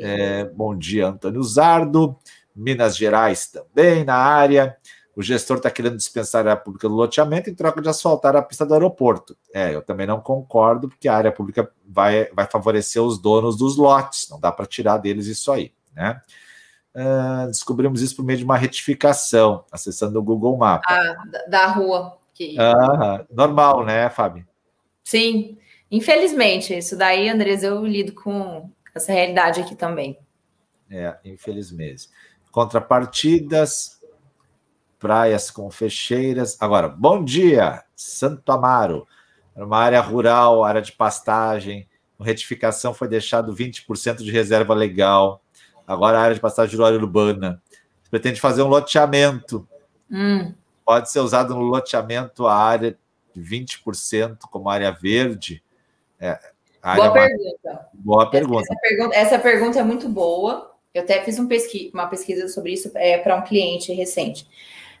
É, bom dia, Antônio Zardo. Minas Gerais também na área. O gestor está querendo dispensar a área pública do loteamento em troca de asfaltar a pista do aeroporto. É, eu também não concordo, porque a área pública vai, vai favorecer os donos dos lotes, não dá para tirar deles isso aí, né? Uh, descobrimos isso por meio de uma retificação, acessando o Google Maps. Ah, da rua. Que... Ah, normal, né, Fábio? Sim, infelizmente. Isso daí, Andres, eu lido com essa realidade aqui também. É, infelizmente. Contrapartidas, praias com fecheiras. Agora, bom dia, Santo Amaro. Uma área rural, área de pastagem. Com retificação foi deixado 20% de reserva legal Agora a área de passagem rural urbana. Você pretende fazer um loteamento. Hum. Pode ser usado no loteamento a área de 20% como área verde. É, boa pergunta. Boa pergunta. Essa, pergunta. essa pergunta é muito boa. Eu até fiz um pesqui uma pesquisa sobre isso é, para um cliente recente.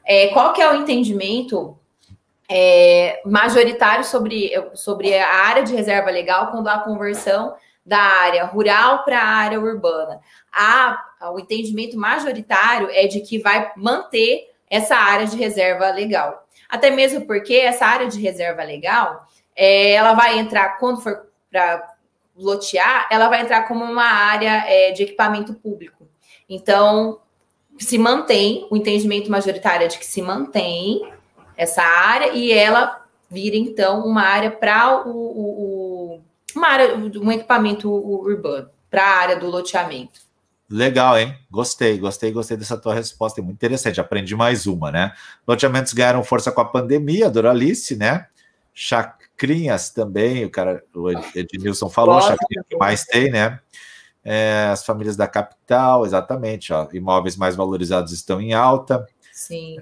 É, qual que é o entendimento é, majoritário sobre, sobre a área de reserva legal quando há conversão da área rural para a área urbana. O entendimento majoritário é de que vai manter essa área de reserva legal. Até mesmo porque essa área de reserva legal, é, ela vai entrar, quando for para lotear, ela vai entrar como uma área é, de equipamento público. Então, se mantém, o entendimento majoritário é de que se mantém essa área e ela vira, então, uma área para o, o, uma área, um equipamento urbano para a área do loteamento. Legal, hein? Gostei, gostei, gostei dessa tua resposta. É muito interessante. Aprendi mais uma, né? Loteamentos ganharam força com a pandemia, Doralice, né? Chacrinhas também, o cara, o Ednilson falou, chacrinha que mais tem, né? É, as famílias da capital, exatamente, ó, imóveis mais valorizados estão em alta. Sim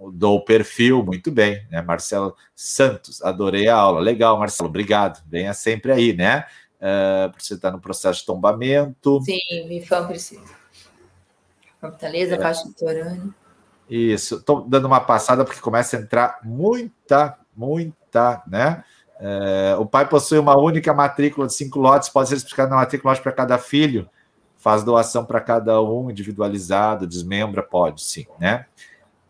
mudou o perfil, muito bem, né? Marcelo Santos, adorei a aula. Legal, Marcelo, obrigado. Venha sempre aí, né? Uh, você está no processo de tombamento. Sim, fã precisa. Fortaleza, é. faixa litorânea. Isso, estou dando uma passada porque começa a entrar muita, muita, né? É, o pai possui uma única matrícula de cinco lotes, pode ser explicado na matrícula para cada filho, faz doação para cada um, individualizado, desmembra, pode sim, né?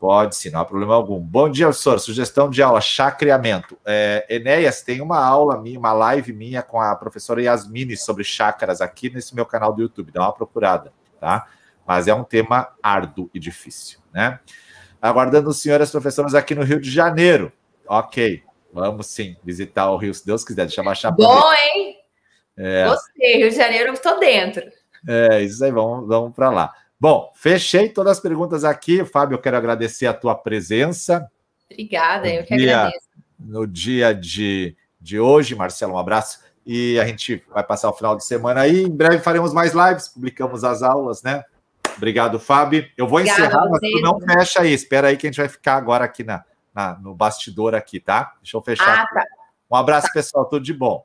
Pode sim, não há problema algum. Bom dia, professor. Sugestão de aula, chacreamento. É, Enéas, tem uma aula minha, uma live minha com a professora Yasmini sobre chácaras aqui nesse meu canal do YouTube. Dá uma procurada, tá? Mas é um tema árduo e difícil né? Aguardando os senhores professores aqui no Rio de Janeiro. Ok, vamos sim visitar o Rio, se Deus quiser. Deixa eu baixar. Bom, hein? É. Gostei, Rio de Janeiro, eu estou dentro. É, isso aí, vamos, vamos para lá. Bom, fechei todas as perguntas aqui. Fábio, eu quero agradecer a tua presença. Obrigada, no eu que dia, agradeço. No dia de, de hoje, Marcelo, um abraço. E a gente vai passar o final de semana aí. Em breve faremos mais lives, publicamos as aulas, né? Obrigado, Fábio. Eu vou Obrigada encerrar, mas tu não fecha aí. Espera aí que a gente vai ficar agora aqui na, na no bastidor aqui, tá? Deixa eu fechar. Ah, tá. Um abraço, tá. pessoal. Tudo de bom.